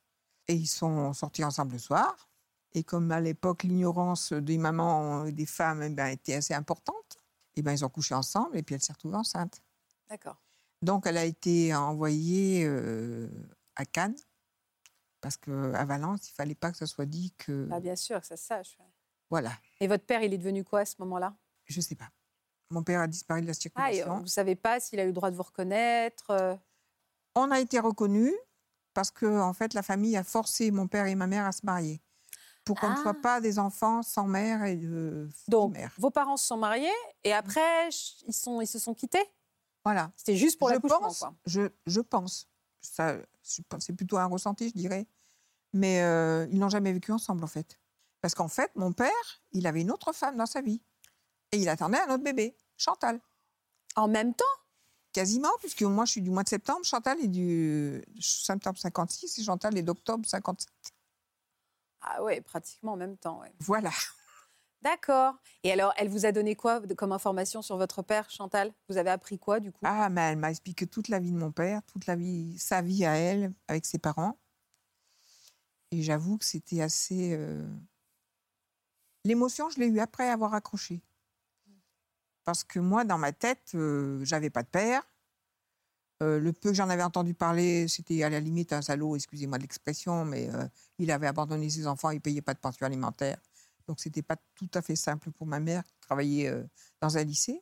Et ils sont sortis ensemble le soir. Et comme à l'époque, l'ignorance des mamans et des femmes eh ben, était assez importante, et ben, ils ont couché ensemble et puis elle s'est retrouvée enceinte. D'accord. Donc, elle a été envoyée euh, à Cannes, parce qu'à Valence, il fallait pas que ça soit dit que. Ah, bien sûr, que ça se sache. ouais. Voilà, Et votre père, il est devenu quoi à ce moment-là? Je sais pas. Mon père a disparu de la Ah, et circulation. vous savez pas s'il a eu le droit de vous reconnaître euh, On a été reconnus parce que, en fait, la famille a forcé mon père et ma mère à se marier. Pour qu'on ne Ah. soit pas des enfants sans mère et de Donc, mère. vos parents se sont mariés et après, ils, sont, ils se sont quittés? Voilà. C'était juste pour l'accouchement, quoi. je, je pense. Ça, c'est plutôt un ressenti, je dirais. Mais euh, ils n'ont jamais vécu ensemble, en fait. Parce qu'en fait, mon père, il avait une autre femme dans sa vie. Et il attendait un autre bébé, Chantal. En même temps? Quasiment, puisque moi, je suis du mois de septembre. Chantal est du septembre 56 et Chantal est d'octobre 57. Ah ouais, pratiquement en même temps, ouais. Voilà. D'accord. Et alors, elle vous a donné quoi comme information sur votre père, Chantal? Vous avez appris quoi, du coup? Ah, mais elle m'a expliqué toute la vie de mon père, toute la vie, sa vie à elle, avec ses parents. Et j'avoue que c'était assez. euh, L'émotion, je l'ai eue après avoir accroché. Parce que moi, dans ma tête, euh, j'avais pas de père. Euh, le peu que j'en avais entendu parler, c'était à la limite un salaud, excusez-moi de l'expression, mais euh, il avait abandonné ses enfants, il payait pas de pension alimentaire. Donc, c'était pas tout à fait simple pour ma mère qui travaillait euh, dans un lycée.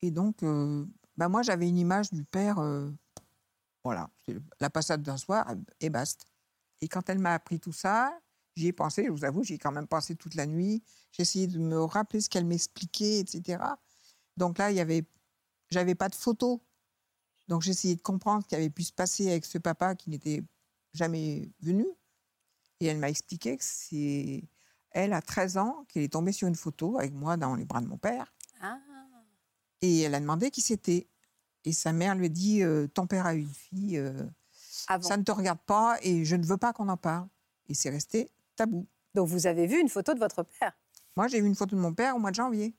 Et donc, bah, moi, j'avais une image du père, voilà, la passade d'un soir et basta. Et quand elle m'a appris tout ça, j'y ai pensé, je vous avoue, j'y ai quand même pensé toute la nuit. J'ai essayé de me rappeler ce qu'elle m'expliquait, etc. Donc là, il y avait, j'avais pas de photos. Donc j'ai essayé de comprendre ce qui avait pu se passer avec ce papa qui n'était jamais venu. Et elle m'a expliqué que c'est elle, à 13 ans, qu'elle est tombée sur une photo avec moi dans les bras de mon père. Ah, Et elle a demandé qui c'était. Et sa mère lui dit euh, Ton père a une fille, euh, ça ne te regarde pas et je ne veux pas qu'on en parle. Et c'est resté tabou. Donc vous avez vu une photo de votre père? Moi, j'ai vu une photo de mon père au mois de janvier.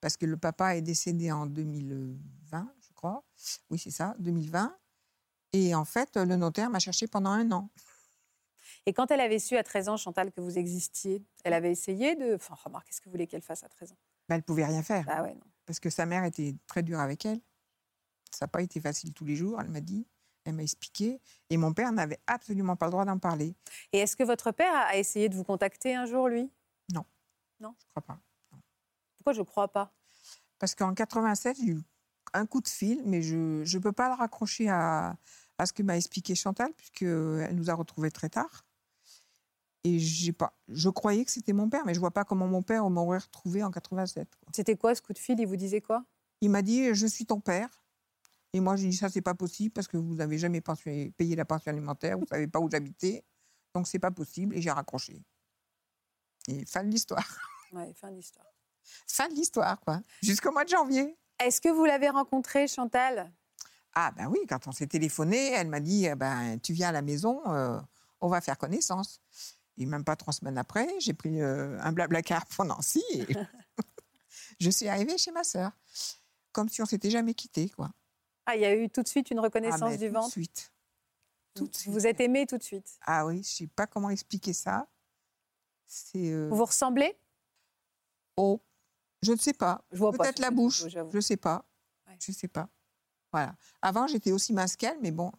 Parce que le papa est décédé en 2020, je crois. Oui, c'est ça, 2020. Et en fait, le notaire m'a cherché pendant un an. Et quand elle avait su à 13 ans, Chantal, que vous existiez, elle avait essayé de... Enfin, remarque, qu'est-ce que vous voulez qu'elle fasse à 13 ans? Ben, elle pouvait rien faire. Ah ouais, non. Parce que sa mère était très dure avec elle. Ça n'a pas été facile tous les jours, elle m'a dit. Elle m'a expliqué. Et mon père n'avait absolument pas le droit d'en parler. Et est-ce que votre père a essayé de vous contacter un jour, lui? Non. Non? Je crois pas. Pourquoi je ne crois pas? Parce qu'en 87, j'ai eu un coup de fil, mais je ne peux pas le raccrocher à, à ce que m'a expliqué Chantal, puisqu'elle nous a retrouvés très tard. Et j'ai pas, je croyais que c'était mon père, mais je vois pas comment mon père m'aurait retrouvé en 87. quoi. C'était quoi ce coup de fil? Il vous disait quoi? Il m'a dit Je suis ton père. Et moi, j'ai dit Ça, c'est pas possible parce que vous n'avez jamais pension- payé la pension alimentaire, vous savez pas où j'habitais. Donc, c'est pas possible. Et j'ai raccroché. Et fin de l'histoire. Ouais, fin d'histoire. Fin de l'histoire, quoi. Jusqu'au mois de janvier. Est-ce que vous l'avez rencontré, Chantal? Ah, ben oui, quand on s'est téléphoné, elle m'a dit eh ben, Tu viens à la maison, euh, on va faire connaissance. Et même pas trois semaines après, j'ai pris euh, un blablacar pour Nancy et je suis arrivée chez ma sœur. Comme si on s'était jamais quitté, quoi. Ah, il y a eu tout de suite une Ah, reconnaissance du tout ventre de suite. Vous- Tout de suite. Vous êtes aimé tout de suite Ah oui, je sais pas comment expliquer ça. C'est. euh, Vous vous ressemblez? Oh, je ne sais pas. Je vois Peut-être la bouche. Je sais pas. Ouais. Je sais pas. Voilà. Avant, j'étais aussi mince qu'elle, mais bon,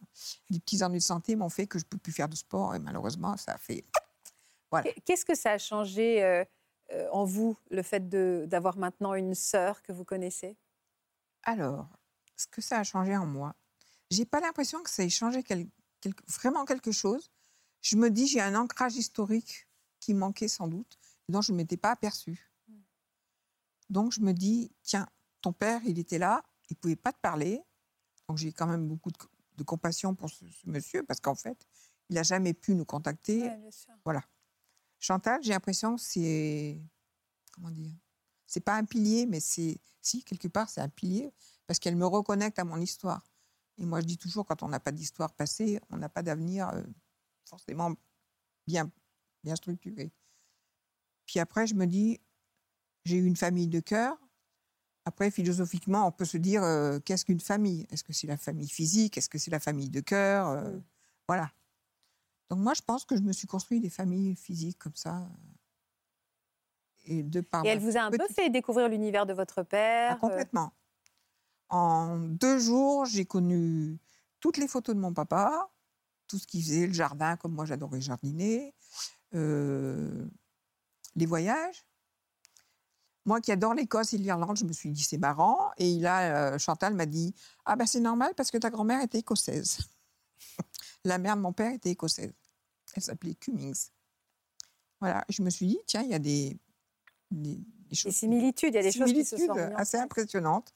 les petits ennuis de santé m'ont fait que je peux plus faire de sport et malheureusement, ça a fait. Voilà. Qu'est-ce que ça a changé euh, euh, en vous, le fait d'avoir maintenant une sœur que vous connaissez? Alors, ce que ça a changé en moi, j'ai pas l'impression que ça ait changé quel- vraiment quelque chose. Je me dis, j'ai un ancrage historique qui manquait sans doute, dont je ne m'étais pas aperçue. Donc, je me dis, tiens, ton père, il était là, il pouvait pas te parler. Donc, j'ai quand même beaucoup de, de compassion pour ce, ce monsieur, parce qu'en fait, il n'a jamais pu nous contacter. bien sûr. Voilà. Chantal, j'ai l'impression que c'est. Comment dire C'est pas un pilier, mais c'est. Si, quelque part, c'est un pilier, parce qu'elle me reconnecte à mon histoire. Et moi, je dis toujours, quand on n'a pas d'histoire passée, on n'a pas d'avenir euh, forcément bien, bien structuré. Puis après, je me dis, j'ai eu une famille de cœur. Après, philosophiquement, on peut se dire, euh, qu'est-ce qu'une famille? Est-ce que c'est la famille physique? Est-ce que c'est la famille de cœur? Euh, Mm. Voilà. Donc moi, je pense que je me suis construit des familles physiques comme ça. Et de par Et ma elle vous a un peu fait découvrir l'univers de votre père Ah, complètement. En deux jours, j'ai connu toutes les photos de mon papa, tout ce qu'il faisait, le jardin, comme moi j'adorais jardiner, euh, les voyages. Moi qui adore l'Écosse et l'Irlande, je me suis dit c'est marrant. Et là, euh, Chantal m'a dit Ah ben c'est normal parce que ta grand-mère était écossaise. La mère de mon père était écossaise. Elle s'appelait Cummings. Voilà, je me suis dit tiens, il y a des, des, des Des choses similitudes, il y a des choses qui se sont assez impressionnantes.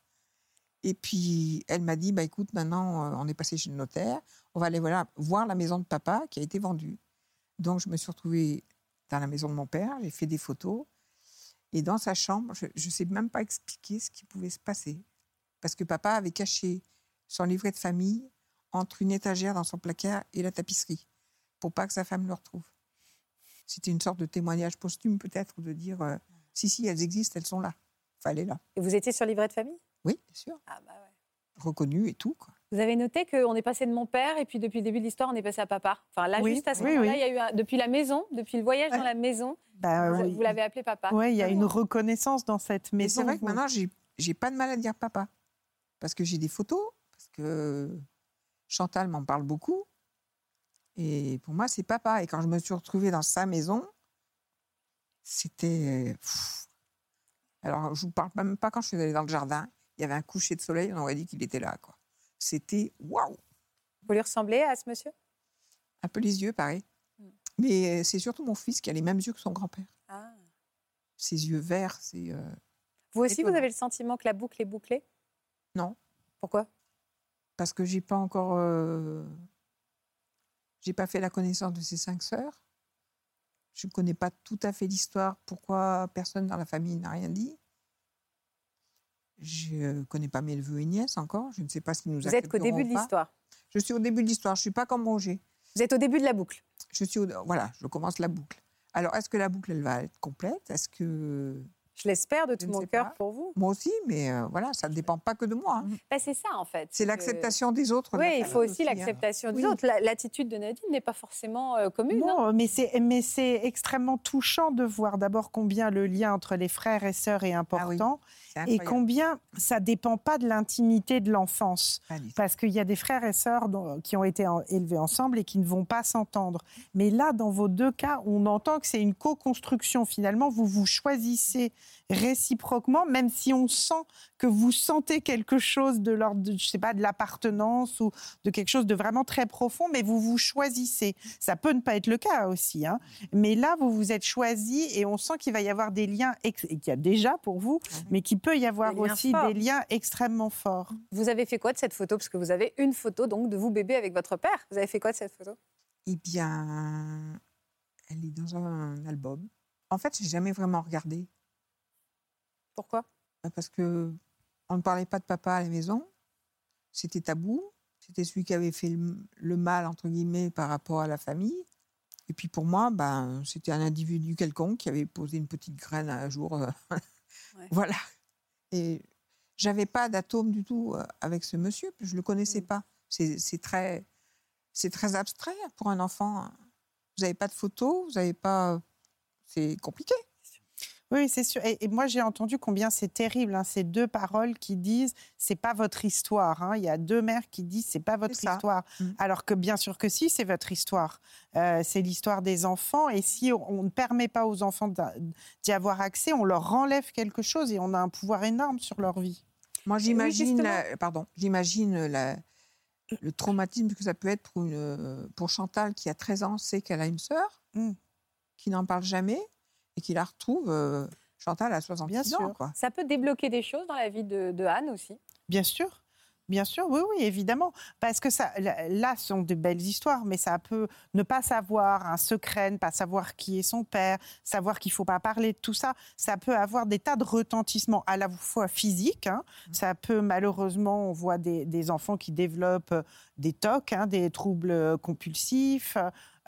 Et puis, elle m'a dit, bah, écoute, maintenant, euh, on est passé chez le notaire, on va aller voilà, voir la maison de papa qui a été vendue. Donc, je me suis retrouvée dans la maison de mon père, j'ai fait des photos. Et dans sa chambre, je ne sais même pas expliquer ce qui pouvait se passer. Parce que papa avait caché son livret de famille entre une étagère dans son placard et la tapisserie, pour pas que sa femme le retrouve. C'était une sorte de témoignage posthume, peut-être, de dire, euh, si, si, elles existent, elles sont là. Est là. Et vous étiez sur livret de famille? Oui, bien sûr. Ah bah ouais. Reconnue et tout. Quoi. Vous avez noté qu'on est passé de mon père et puis depuis le début de l'histoire, on est passé à papa. Enfin là, Oui, juste à ce oui, moment-là, oui. il y a eu un- depuis la maison, depuis le voyage Ouais. dans la maison, Bah, vous, oui. vous l'avez appelé papa. Ouais, il y a une reconnaissance dans cette Mais maison. c'est vrai que vous- maintenant, j'ai, j'ai pas de mal à dire papa. Parce que j'ai des photos, parce que Chantal m'en parle beaucoup. Et pour moi, c'est papa. Et quand je me suis retrouvée dans sa maison, c'était. pff. Alors, je vous parle même pas quand je suis allée dans le jardin. Il y avait un coucher de soleil, on aurait dit qu'il était là. Quoi. C'était waouh! Vous lui ressemblez à ce monsieur? Un peu les yeux, pareil. Mm. Mais euh, c'est surtout mon fils qui a les mêmes yeux que son grand-père. Ah. Ses yeux verts, c'est. euh, Vous aussi, vous avez le sentiment que la boucle est bouclée? Non. Pourquoi? Parce que j'ai pas encore euh, j'ai pas fait la connaissance de ses cinq sœurs. Je ne connais pas tout à fait l'histoire, pourquoi personne dans la famille n'a rien dit. Je ne connais pas mes neveux et nièces encore. Je ne sais pas ce qu'ils nous Vous êtes qu'au début de l'histoire. Je suis au début de l'histoire. Je ne suis pas comme Roger. Vous êtes au début de la boucle. Je suis au- voilà, je commence la boucle. Alors, est-ce que la boucle, elle va être complète? Est-ce que Je l'espère de tout ne mon cœur pour vous. moi aussi Mais euh, voilà, ça ne dépend pas que de moi. hein. Bah, c'est ça, en fait. C'est que- l'acceptation des autres. Oui, il faut aussi hein. l'acceptation des Oui. autres. La- L'attitude de Nadine n'est pas forcément euh, commune. hein. Non, mais c'est mais c'est extrêmement touchant de voir d'abord combien le lien entre les frères et sœurs est important C'est et combien ça dépend pas de l'intimité de l'enfance. Parce qu'il y a des frères et sœurs dont- qui ont été en- élevés ensemble et qui ne vont pas s'entendre. Mais là, dans vos deux cas, on entend que c'est une co-construction. Finalement, vous vous choisissez réciproquement, même si on sent que vous sentez quelque chose de l'ordre, de, je sais pas, de l'appartenance ou de quelque chose de vraiment très profond, mais vous vous choisissez. Ça peut ne pas être le cas aussi, hein. mais là, vous vous êtes choisi et on sent qu'il va y avoir des liens, et qu'il y a déjà pour vous, mais qu'il peut y avoir Des aussi des liens extrêmement forts. Vous avez fait quoi de cette photo? Parce que vous avez une photo donc de vous bébé avec votre père. Vous avez fait quoi de cette photo? Eh bien, elle est dans un album. En fait, j'ai jamais vraiment regardé. Pourquoi? Bah, Parce que on ne parlait pas de papa à la maison. C'était tabou. C'était celui qui avait fait le, le mal, entre guillemets, par rapport à la famille. Et puis pour moi, ben, c'était un individu quelconque qui avait posé une petite graine un jour. euh, Ouais. Voilà. Et j'avais pas d'atome du tout euh, avec ce monsieur. Je le connaissais Mm. pas. C'est c'est très, c'est très abstrait pour un enfant. Vous n'avez pas de photos, vous n'avez pas. C'est compliqué. Oui, c'est sûr. Et, et moi, j'ai entendu combien c'est terrible, hein, ces deux paroles qui disent c'est pas votre histoire. hein. Il y a deux mères qui disent c'est pas votre histoire. Mm. Alors que bien sûr que si, c'est votre histoire. Euh, c'est l'histoire des enfants. Et si on, on ne permet pas aux enfants d'y avoir accès, on leur enlève quelque chose et on a un pouvoir énorme sur leur vie. Moi, j'imagine, pardon, j'imagine le traumatisme que ça peut être pour, une, pour Chantal qui a 13 ans, sait qu'elle a une sœur, Mm. qui n'en parle jamais et qui la retrouve. euh, Chantal a 70 Bien ans, sûr. quoi. Ça peut débloquer des choses dans la vie de, de Anne aussi. Bien sûr. Bien sûr, oui, oui, évidemment. Parce que ça, là, ce sont de belles histoires, mais ça peut ne pas savoir un secret, ne pas savoir qui est son père, savoir qu'il ne faut pas parler de tout ça. Ça peut avoir des tas de retentissements à la fois physiques. hein. Ça peut, malheureusement, on voit des, des enfants qui développent euh, des TOC, hein, des troubles euh, compulsifs,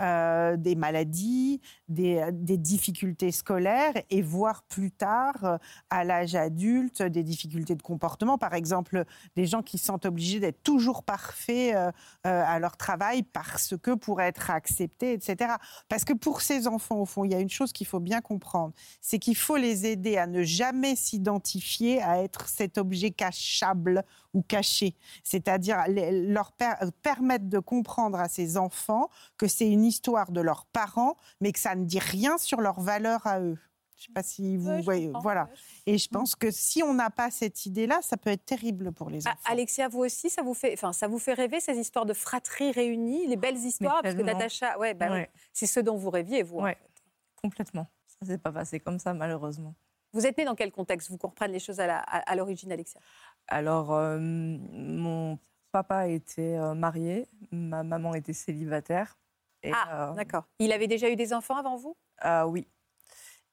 euh, des maladies, des, des difficultés scolaires et voire plus tard, euh, à l'âge adulte, des difficultés de comportement. Par exemple, des gens qui se sentent obligés d'être toujours parfaits euh, euh, à leur travail parce que pour être acceptés, etc. Parce que pour ces enfants, au fond, il y a une chose qu'il faut bien comprendre, c'est qu'il faut les aider à ne jamais s'identifier à être cet objet cachable ou caché. C'est-à-dire leur per- permettre de comprendre à ces enfants que c'est une histoire de leurs parents, mais que ça ne dit rien sur leur valeur à eux. Je ne sais pas si vous voyez. Voilà. Et je pense que si on n'a pas cette idée-là, ça peut être terrible pour les Ah, enfants. Alexia, vous aussi, ça vous fait, enfin, ça vous fait rêver ces histoires de fratrie réunie, les belles histoires, parce que. Natacha, ouais, bah oui, Ouais. c'est ce dont vous rêviez vous. en Ouais. fait. Complètement. Ça s'est pas passé comme ça, malheureusement. Vous êtes né dans quel contexte? Vous compreniez les choses à l'origine, Alexia. Alors, euh, mon papa était euh, marié, ma maman était célibataire. Et, Ah, euh, d'accord. Il avait déjà eu des enfants avant vous? Ah oui.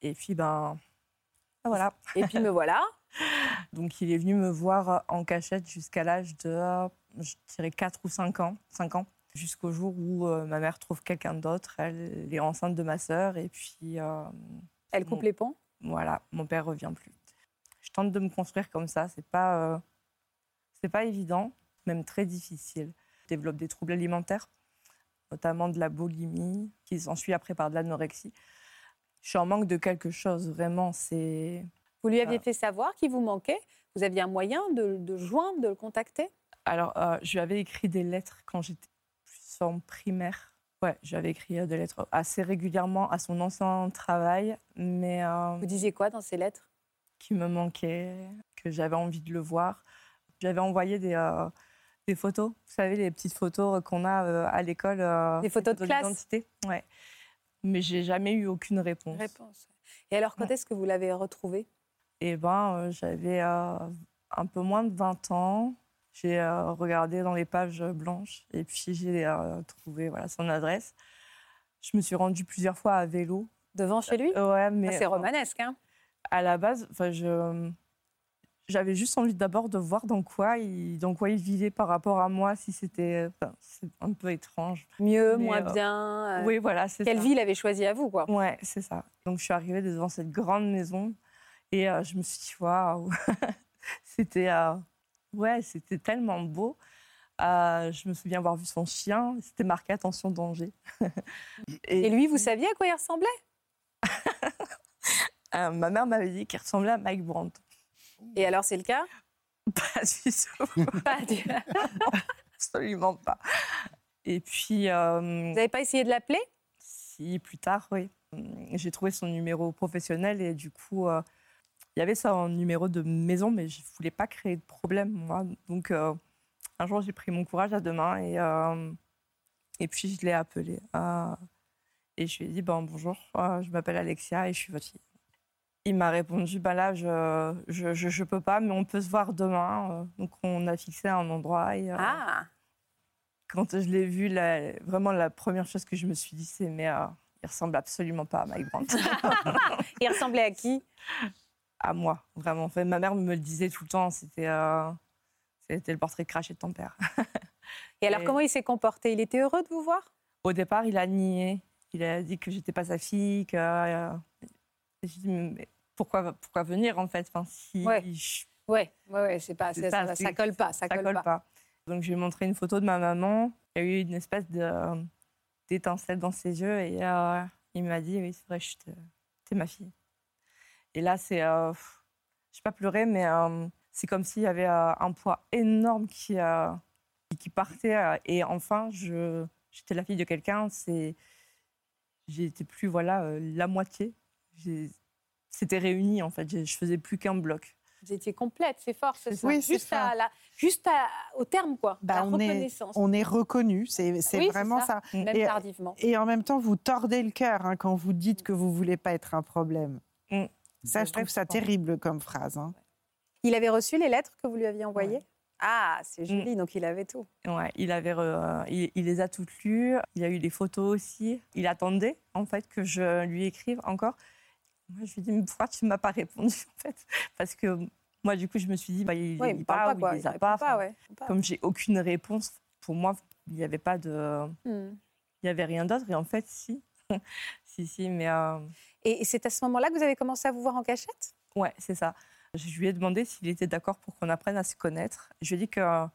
Et puis, ben, ben voilà. Et puis me voilà. Donc, il est venu me voir en cachette jusqu'à l'âge de, euh, je dirais, 4 ou 5 ans. 5 ans. Jusqu'au jour où euh, ma mère trouve quelqu'un d'autre. Elle est enceinte de ma sœur. Et puis, euh, Elle coupe les ponts? voilà, mon père revient plus. Je tente de me construire comme ça. C'est pas, euh, c'est pas évident, même très difficile. Je développe des troubles alimentaires, notamment de la boulimie, qui s'ensuit après par de l'anorexie. Je suis en manque de quelque chose, vraiment. C'est Vous lui aviez fait savoir qu'il vous manquait? Vous aviez un moyen de, de joindre, de le contacter? Alors, euh, je lui avais écrit des lettres quand j'étais plus en primaire. Ouais, je lui avais écrit euh, des lettres assez régulièrement à son ancien travail, mais euh, Vous disiez quoi dans ces lettres? Qui me manquait, que j'avais envie de le voir. J'avais envoyé des, euh, des photos, vous savez, les petites photos qu'on a euh, à l'école. euh, Des photos de classe d'identité. Ouais. Mais j'ai jamais eu aucune réponse. Réponse. Et alors, quand Ouais. est-ce que vous l'avez retrouvé Et ben, euh, j'avais euh, un peu moins de 20 ans. J'ai euh, regardé dans les pages blanches et puis j'ai euh, trouvé voilà, son adresse. Je me suis rendue plusieurs fois à vélo. Devant chez lui? Euh, ouais, mais Ah, C'est romanesque, hein à la base, je j'avais juste envie d'abord de voir dans quoi, il, dans quoi il vivait par rapport à moi, si c'était c'est un peu étrange. Mieux, Mais, moins euh, bien. euh, Oui, voilà, c'est Quelle ça. vie il avait choisi à vous, quoi Ouais, c'est ça. Donc je suis arrivée devant cette grande maison et euh, je me suis dit waouh, c'était ouais, c'était tellement beau. Je me souviens avoir vu son chien, c'était marqué attention danger. Et lui, vous saviez à quoi il ressemblait? Euh, ma mère m'avait dit qu'il ressemblait à Mike Brandt. Et alors, c'est le cas? Pas du tout. Pas du- Absolument pas. Et puis. euh, Vous n'avez pas essayé de l'appeler? Si, plus tard, oui. Hum, J'ai trouvé son numéro professionnel et du coup, euh, il y avait son numéro de maison, mais je ne voulais pas créer de problème, moi. Donc, un jour, j'ai pris mon courage à deux mains et, et puis je l'ai appelé. et je lui ai dit bon, bonjour, je m'appelle Alexia et je suis votre fille. Il m'a répondu bah là, je je, je, je peux pas, mais on peut se voir demain. Euh, Donc, on a fixé un endroit. Et, euh, Ah quand je l'ai vu, la- vraiment la première chose que je me suis dit, c'est mais euh, il ressemble absolument pas à Mike Brandt. Il ressemblait à qui? À moi, vraiment. Enfin, ma mère me le disait tout le temps, c'était euh, c'était le portrait craché de ton père. Et alors, Et- comment il s'est comporté? Il était heureux de vous voir? Au départ, il a nié. Il a dit que j'étais pas sa fille, que. J'ai dit, mais pourquoi, pourquoi venir en fait? Enfin, si Ouais. je- Ouais, ouais, ouais, c'est pas, C'est ça, ça, colle pas, ça, ça colle, colle pas. pas. Donc je lui ai montré une photo de ma maman. Il y a eu une espèce de d'étincelle dans ses yeux et euh, il m'a dit oui c'est vrai, je te- t'es ma fille. Et là c'est, euh, je pas pleurer mais euh, c'est comme s'il y avait euh, un poids énorme qui qui partait et enfin je j'étais la fille de quelqu'un. C'est j'étais plus voilà la moitié. C'était réuni en fait. Je faisais plus qu'un bloc. Vous étiez complète, c'est fort, c'est ça. Oui, juste, ça. À la, juste à- au terme, quoi. Bah, la on, est, on est reconnu, c'est Oui, vraiment ça. ça. Même Et- tardivement. Et en même temps, vous tordez le cœur hein, quand vous dites que vous voulez pas être un problème. Mm. Ça, je trouve ça terrible comme phrase. hein. Il avait reçu les lettres que vous lui aviez envoyées? Ah, Mm. c'est joli, donc il avait tout. Ouais, il, avait, il, il les a toutes lues. Il y a eu les photos aussi. Il attendait, en fait, que je lui écrive encore. Moi, je lui ai dit, mais pourquoi tu ne m'as pas répondu, en fait? Parce que moi, du coup, je me suis dit, bah, il il ne parle pas, ou il les Il a répond pas. pas, ouais. Il. Comme j'ai aucune réponse, pour moi, il n'y avait pas de... Hmm. Il n'y avait rien d'autre. Et en fait, si. si, si, mais... euh, Et c'est à ce moment-là que vous avez commencé à vous voir en cachette? Ouais, c'est ça. Je lui ai demandé s'il était d'accord pour qu'on apprenne à se connaître. Je lui ai dit que euh,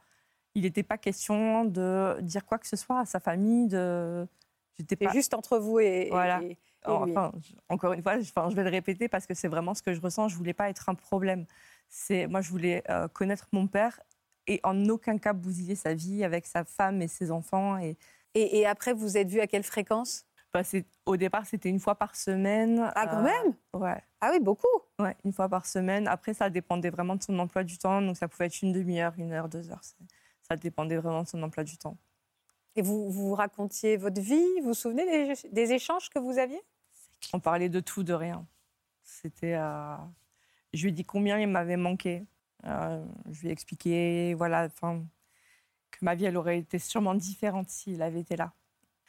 il n'était pas question de dire quoi que ce soit à sa famille. De... J'étais pas... juste entre vous et, Voilà. et. Enfin, je- encore une fois, je, enfin, je vais le répéter parce que c'est vraiment ce que je ressens. Je voulais pas être un problème. C'est moi, je voulais euh, connaître mon père et en aucun cas bousiller sa vie avec sa femme et ses enfants. Et Et, et après, vous êtes vus à quelle fréquence? Bah, au départ, c'était une fois par semaine. Ah, quand Euh, même? Ouais. Ah oui, beaucoup. Ouais, une fois par semaine. Après, ça dépendait vraiment de son emploi du temps. Donc, ça pouvait être une demi-heure, une heure, deux heures. Ça dépendait vraiment de son emploi du temps. Et vous, vous racontiez votre vie Vous vous souvenez des, des échanges que vous aviez? On parlait de tout, de rien. C'était. euh, Je lui ai dit combien il m'avait manqué. Euh, je lui ai expliqué, voilà, enfin, que ma vie, elle aurait été sûrement différente s'il avait été là.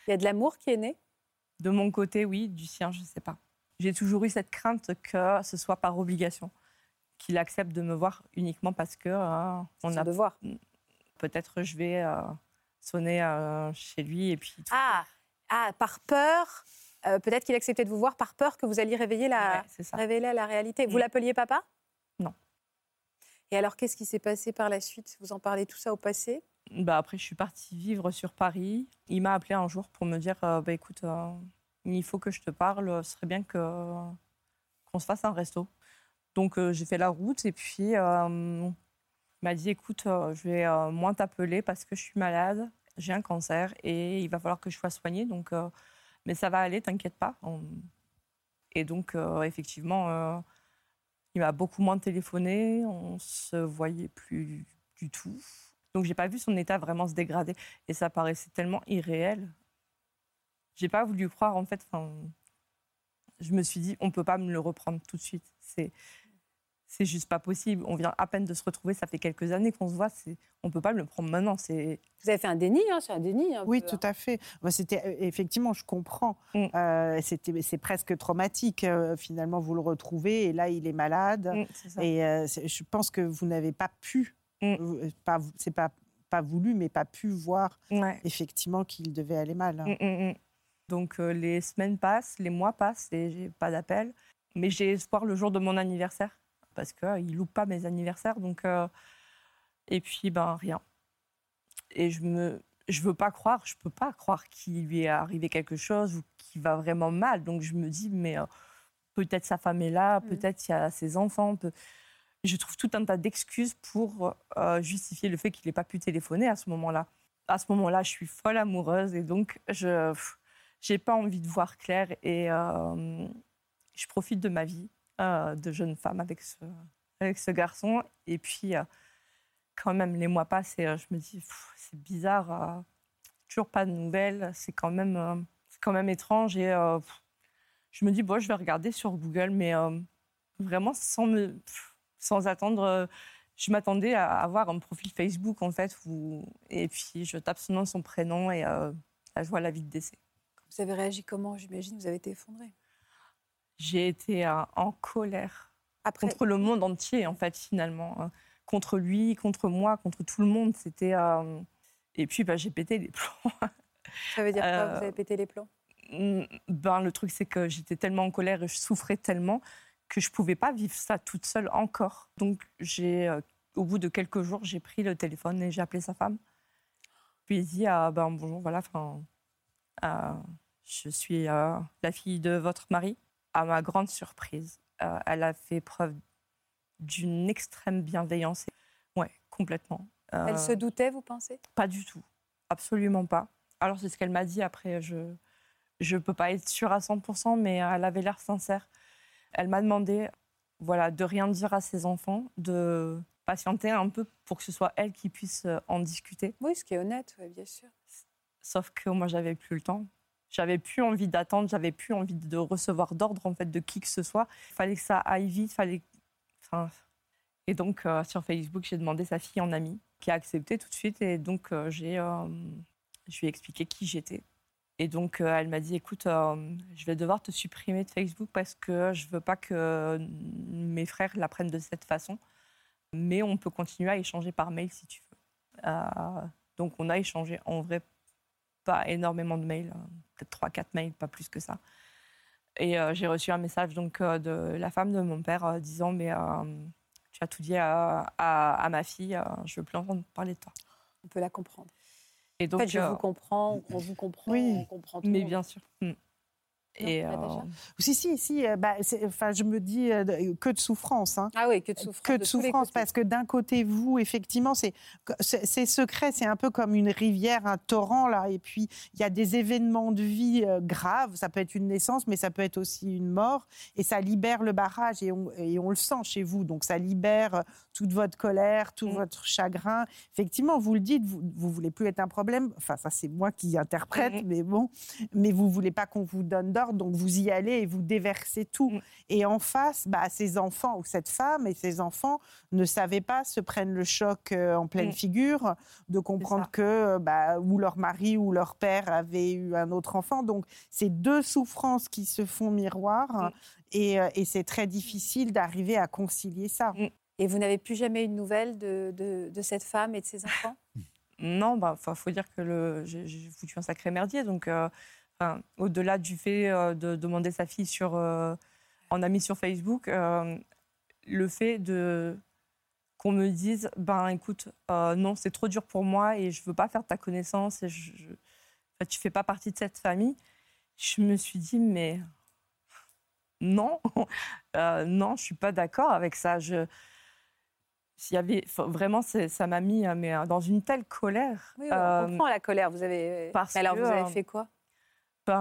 Il y a de l'amour qui est né? De mon côté, oui. Du sien, je ne sais pas. J'ai toujours eu cette crainte que ce soit par obligation, qu'il accepte de me voir uniquement parce que euh, on Son a devoir. peut-être je vais euh, sonner euh, chez lui et puis. Ah, ah par peur euh, Peut-être qu'il acceptait de vous voir par peur que vous alliez réveiller la, Ouais, révéler la réalité. Vous Mm. l'appeliez papa? Non. Et alors, qu'est-ce qui s'est passé par la suite? Vous en parlez tout ça au passé? Bah après, je suis partie vivre sur Paris. Il m'a appelé un jour pour me dire euh, bah, écoute, euh, il faut que je te parle, ce serait bien que, qu'on se fasse un resto. Donc j'ai fait la route et puis m'a dit écoute, euh, je vais euh, moins t'appeler parce que je suis malade, j'ai un cancer et il va falloir que je sois soignée. Donc, euh, mais ça va aller, t'inquiète pas. Et donc, effectivement, il m'a beaucoup moins téléphoné, on se voyait plus du tout. Donc, j'ai pas vu son état vraiment se dégrader. Et ça paraissait tellement irréel. J'ai pas voulu croire, en fait. Je me suis dit, on peut pas me le reprendre tout de suite. C'est, c'est juste pas possible. On vient à peine de se retrouver, ça fait quelques années qu'on se voit. C'est, on peut pas me le prendre maintenant. C'est. Vous avez fait un déni, hein, c'est un déni. un Oui, peu, tout hein. à fait. C'était euh, effectivement, je comprends. Mm. Euh, c'était, c'est presque traumatique. euh, finalement, vous le retrouvez et là, il est malade. Mm, c'est ça. Et euh, je pense que vous n'avez pas pu, Mm. pas, c'est pas pas voulu, mais pas pu voir Ouais. effectivement qu'il devait aller mal. hein. Mm, mm, mm. Donc euh, les semaines passent, les mois passent et j'ai pas d'appel. Mais j'ai espoir le jour de mon anniversaire parce qu'il ne loupe pas mes anniversaires. Donc, euh, et puis, ben rien. Et je me, je veux pas croire, je peux pas croire qu'il lui est arrivé quelque chose ou qu'il va vraiment mal. Donc je me dis, mais euh, peut-être sa femme est là, peut-être il y a ses enfants. peut- Je trouve tout un tas d'excuses pour euh, justifier le fait qu'il n'ait pas pu téléphoner à ce moment-là. À ce moment-là, je suis folle amoureuse et donc je j'ai pas envie de voir clair et euh, je profite de ma vie euh, de jeune femme avec ce, garçon. Et puis, euh, quand même, les mois passent et euh, je me dis, c'est bizarre, toujours pas de nouvelles, c'est quand, même, quand même étrange. Et je me dis, bon, je vais regarder sur Google, mais vraiment sans, me, sans attendre. je m'attendais à avoir un profil Facebook, en fait, et puis je tape son nom, son prénom, et là, je vois la vie de décès. Vous avez réagi comment J'imagine? Vous avez été effondré. J'ai été euh, en colère Après, contre le monde entier, en fait, finalement. hein. Contre lui, contre moi, contre tout le monde. C'était. euh, Et puis, bah, j'ai pété les plombs. ça veut dire quoi euh, Vous avez pété les plombs? Mm, ben, le truc, c'est que j'étais tellement en colère et je souffrais tellement que je pouvais pas vivre ça toute seule encore. Donc, j'ai, euh, au bout de quelques jours, j'ai pris le téléphone et j'ai appelé sa femme. Puis j'ai dit, ah, ben, bonjour, voilà, enfin, euh, je suis euh, la fille de votre mari. À ma grande surprise, euh, elle a fait preuve d'une extrême bienveillance. Ouais, complètement. Euh, Elle se doutait, vous pensez? Pas du tout. Absolument pas. Alors, c'est ce qu'elle m'a dit. Après, je je peux pas être sûre à 100%, mais elle avait l'air sincère. Elle m'a demandé voilà, de rien dire à ses enfants, de patienter un peu pour que ce soit elle qui puisse euh, en discuter. Oui, ce qui est honnête, bien sûr. Sauf que moi, j'avais plus le temps. J'avais plus envie d'attendre, j'avais plus envie de recevoir d'ordre en fait de qui que ce soit. Il fallait que ça aille vite, fallait. Et donc euh, sur Facebook, j'ai demandé sa fille en amie, qui a accepté tout de suite. Et donc euh, j'ai, euh, je lui ai expliqué qui j'étais. Et donc elle m'a dit, écoute, je vais devoir te supprimer de Facebook parce que je veux pas que mes frères l'apprennent de cette façon. Mais on peut continuer à échanger par mail si tu veux. Donc on a échangé en vrai pas énormément de mails, euh, peut-être 3-4 mails, pas plus que ça. Et euh, j'ai reçu un message donc, euh, de la femme de mon père euh, disant Mais tu as tout dit à, à- à ma fille, je veux plus entendre parler de toi. On peut la comprendre. Et En donc, fait, je vous comprends, on vous comprend, Oui. on comprend tout mais bien sûr. Mm. Et, euh, Si, si, si. euh, bah, enfin, je me dis euh, que de souffrance. hein. Ah oui, que de souffrance. que de souffrance, parce que d'un côté, vous, effectivement, c'est secret, c'est un peu comme une rivière, un torrent, là, et puis il y a des événements de vie euh, graves, ça peut être une naissance, mais ça peut être aussi une mort, et ça libère le barrage, et on, et on le sent chez vous, donc ça libère toute votre colère, tout Mm. votre chagrin. Effectivement, vous le dites, vous ne voulez plus être un problème, enfin, ça c'est moi qui interprète, Mm. mais bon, mais vous voulez pas qu'on vous donne d'ordre, donc vous y allez et vous déversez tout. Mm. Et en face, bah, ces enfants ou cette femme et ces enfants ne savaient pas, se prennent le choc euh, en pleine Mm. figure, de comprendre que bah, ou leur mari ou leur père avait eu un autre enfant. Donc, c'est deux souffrances qui se font miroir Mm. et, euh, et c'est très difficile d'arriver à concilier ça. Et vous n'avez plus jamais eu de nouvelles de, de- de cette femme et de ses enfants? Non, bah, enfin, faut dire que j'ai foutu un sacré merdier. Donc, euh, enfin, au-delà du fait euh, de demander sa fille sur, euh, en ami sur Facebook, euh, le fait de qu'on me dise, ben écoute, euh, non, c'est trop dur pour moi et je veux pas faire ta connaissance et je, je- enfin, tu fais pas partie de cette famille. Je me suis dit, mais non, euh, non, je suis pas d'accord avec ça. Je, s'il y avait, enfin, vraiment, ça m'a mis mais, dans une telle colère. Oui, on Euh, comprend la colère. Vous avez. parce Mais alors, que, vous avez fait quoi?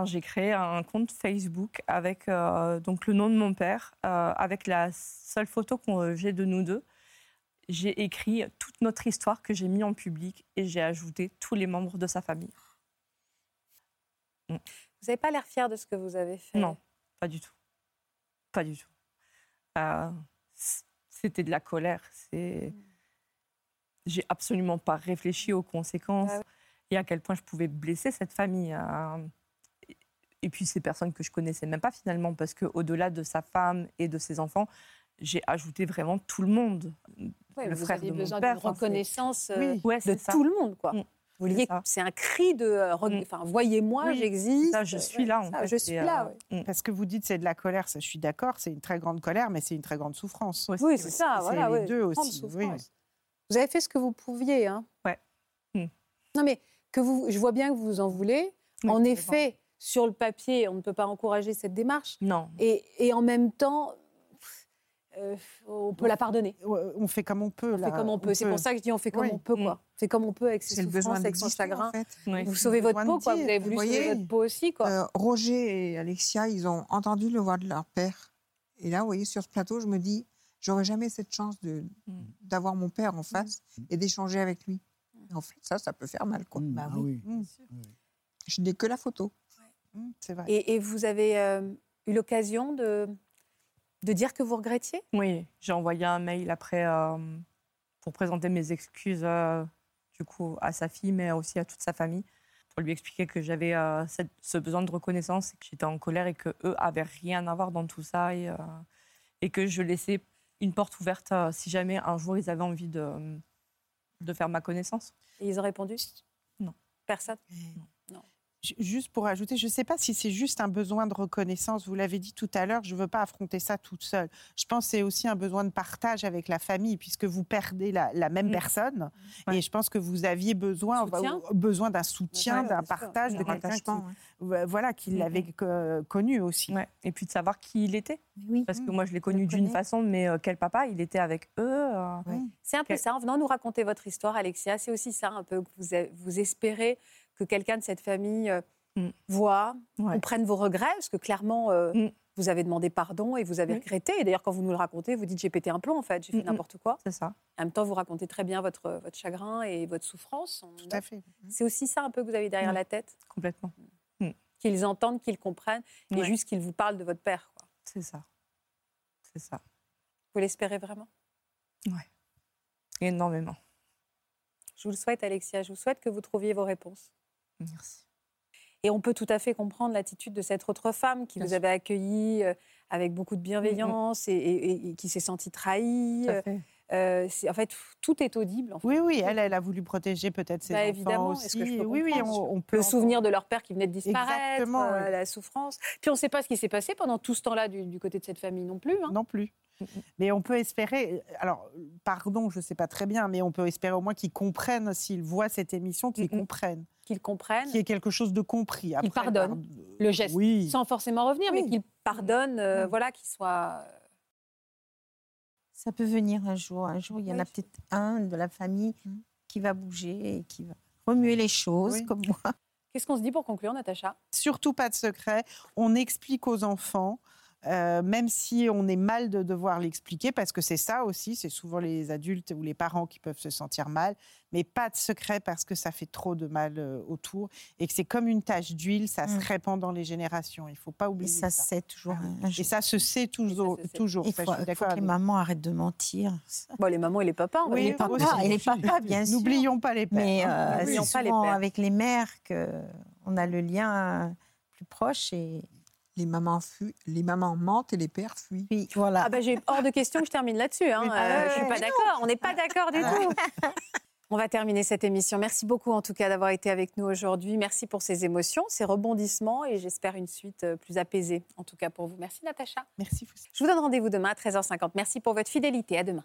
J'ai créé un compte Facebook avec euh, donc le nom de mon père, euh, avec la seule photo que j'ai de nous deux. J'ai écrit toute notre histoire que j'ai mis en public et j'ai ajouté tous les membres de sa famille. Vous n'avez pas l'air fier de ce que vous avez fait? Non, pas du tout. Pas du tout. Euh, c'était de la colère. C'est, j'ai absolument pas réfléchi aux conséquences Ah et à quel point je pouvais blesser cette famille. euh, Et puis ces personnes que je connaissais même pas finalement, parce que au-delà de sa femme et de ses enfants, j'ai ajouté vraiment tout le monde. Ouais, le vous frère aviez de mon besoin père, d'une enfin, c'est- reconnaissance euh, Oui, ouais, de ça. tout le monde, quoi. Mm. Vous ça. c'est un cri de, euh, Mm. enfin, voyez-moi, Oui, j'existe. ça, je suis là, en ça, fait, Je suis là. euh, ouais. mm. Parce que vous dites c'est de la colère, ça, je suis d'accord, c'est une très grande colère, mais c'est une très grande souffrance. Ouais, Oui, c'est ça. c'est Voilà, les ouais, deux aussi, oui. Vous avez fait ce que vous pouviez, hein. Ouais. Mm. Non, mais que vous, je vois bien que vous en voulez. Oui, en effet, sur le papier, on ne peut pas encourager cette démarche. Non. Et, et en même temps, euh, on peut la pardonner. On fait comme on peut. On fait comme on peut. C'est pour ça que je dis on fait comme Oui. on peut, quoi. Mm. On fait comme on peut avec ses C'est le besoin souffrances, avec son chagrin. en fait. Oui. Vous sauvez votre peau, quoi. Vous avez voulu voyez, sauver votre peau aussi, quoi. Euh, Roger et Alexia, ils ont entendu le voix de leur père. Et là, vous voyez, sur ce plateau, je me dis, j'aurais jamais cette chance de Mm. d'avoir mon père en face et d'échanger avec lui. Et En fait, ça, ça peut faire mal, quoi. Mmh, Bah ah oui. Mm. Je n'ai que la photo. Mm, C'est vrai. Et, et vous avez euh, eu l'occasion de, de dire que vous regrettiez? Oui, j'ai envoyé un mail après euh, pour présenter mes excuses euh, du coup à sa fille, mais aussi à toute sa famille, pour lui expliquer que j'avais euh, cette- ce besoin de reconnaissance, et que j'étais en colère et que eux avaient rien à voir dans tout ça et, euh, et que je laissais une porte ouverte euh, si jamais un jour ils avaient envie de, de faire ma connaissance. Et ils ont répondu? Non. Personne? Ju- Juste pour ajouter, je ne sais pas si c'est juste un besoin de reconnaissance. Vous l'avez dit tout à l'heure, je ne veux pas affronter ça toute seule. Je pense que c'est aussi un besoin de partage avec la famille, puisque vous perdez la, la même Mm. personne. Ouais. Et je pense que vous aviez besoin, Soutien. bah, besoin d'un soutien, Ouais, d'un partage, de Un quelqu'un qui, ouais. voilà, qui Mm, l'avait co- connu aussi. Ouais. Et puis de savoir qui il était. Oui. Parce que Mm. moi, je l'ai connu d'une façon, mais euh, quel papa Il était avec eux. euh, C'est un peu ça. En venant nous raconter votre histoire, Alexia, c'est aussi ça un peu que vous, vous espérez que quelqu'un de cette famille euh, Mm. voit, Ouais. comprenne vos regrets, parce que clairement, euh, Mm. vous avez demandé pardon et vous avez regretté. Et d'ailleurs, quand vous nous le racontez, vous dites j'ai pété un plomb en fait, j'ai fait Mm, n'importe quoi. C'est ça. En même temps, vous racontez très bien votre, votre chagrin et votre souffrance. Tout à fait. C'est aussi ça un peu que vous avez derrière Ouais. la tête, Complètement. qu'ils entendent, qu'ils comprennent, et Ouais. juste qu'ils vous parlent de votre père. C'est ça. C'est ça. Vous l'espérez vraiment? Énormément. Je vous le souhaite, Alexia. Je vous souhaite que vous trouviez vos réponses. Merci. Et on peut tout à fait comprendre l'attitude de cette autre femme qui Bien vous sûr. avait accueilli euh, avec beaucoup de bienveillance et, et- et qui s'est sentie trahie. Fait. Euh, c'est- en fait, tout est audible. En fait. Oui, oui, elle, elle a voulu protéger peut-être ses Bah, enfants évidemment, aussi. est-ce que je peux oui, oui, comprendre? on, on peut Le en- souvenir de leur père qui venait de disparaître, Exactement, euh, oui. la souffrance. Puis on ne sait pas ce qui s'est passé pendant tout ce temps-là du, du côté de cette famille non plus. hein. Non plus. Mais on peut espérer, alors, pardon, je ne sais pas très bien, mais on peut espérer au moins qu'ils comprennent, s'ils voient cette émission, qu'ils comprennent, Qu'ils comprennent, qu'il y ait quelque chose de compris. Après, pardonnent pard- le geste, Oui. sans forcément revenir, mais qu'ils pardonnent, euh, voilà, qu'ils soient. Ça peut venir un jour. Un jour, il y en a peut-être un de la famille Mm. qui va bouger et qui va remuer les choses Oui. comme moi. Qu'est-ce qu'on se dit pour conclure, Natacha? Surtout pas de secret. On explique aux enfants. Euh, même si on est mal de devoir l'expliquer, parce que c'est ça aussi, c'est souvent les adultes ou les parents qui peuvent se sentir mal, mais pas de secret parce que ça fait trop de mal euh, autour et que c'est comme une tache d'huile, ça se Mm. répand dans les générations. Il faut pas Et oublier ça, ça. c'est toujours Et ça se sait toujours. se sait. toujours. Il Ça, faut, je suis il faut d'accord que les mamans arrêtent de mentir. Bon, les mamans et les papas. Oui, les papas, aussi. et les papas, bien sûr. N'oublions pas les pères. Mais hein. euh, N'oublions c'est pas les souvent pères. avec les mères qu'on a le lien plus proche. Et Les mamans, fuient, les mamans mentent et les pères fuient. voilà. Ah bah, j'ai hors de question que je termine là-dessus. Hein. Oui. Euh, Ah je suis pas d'accord. On n'est pas d'accord du tout. On va terminer cette émission. Merci beaucoup en tout cas d'avoir été avec nous aujourd'hui. Merci pour ces émotions, ces rebondissements et j'espère une suite euh, plus apaisée en tout cas pour vous. Merci Natacha. Merci. Je vous donne rendez-vous demain à 13h50. Merci pour votre fidélité. À demain.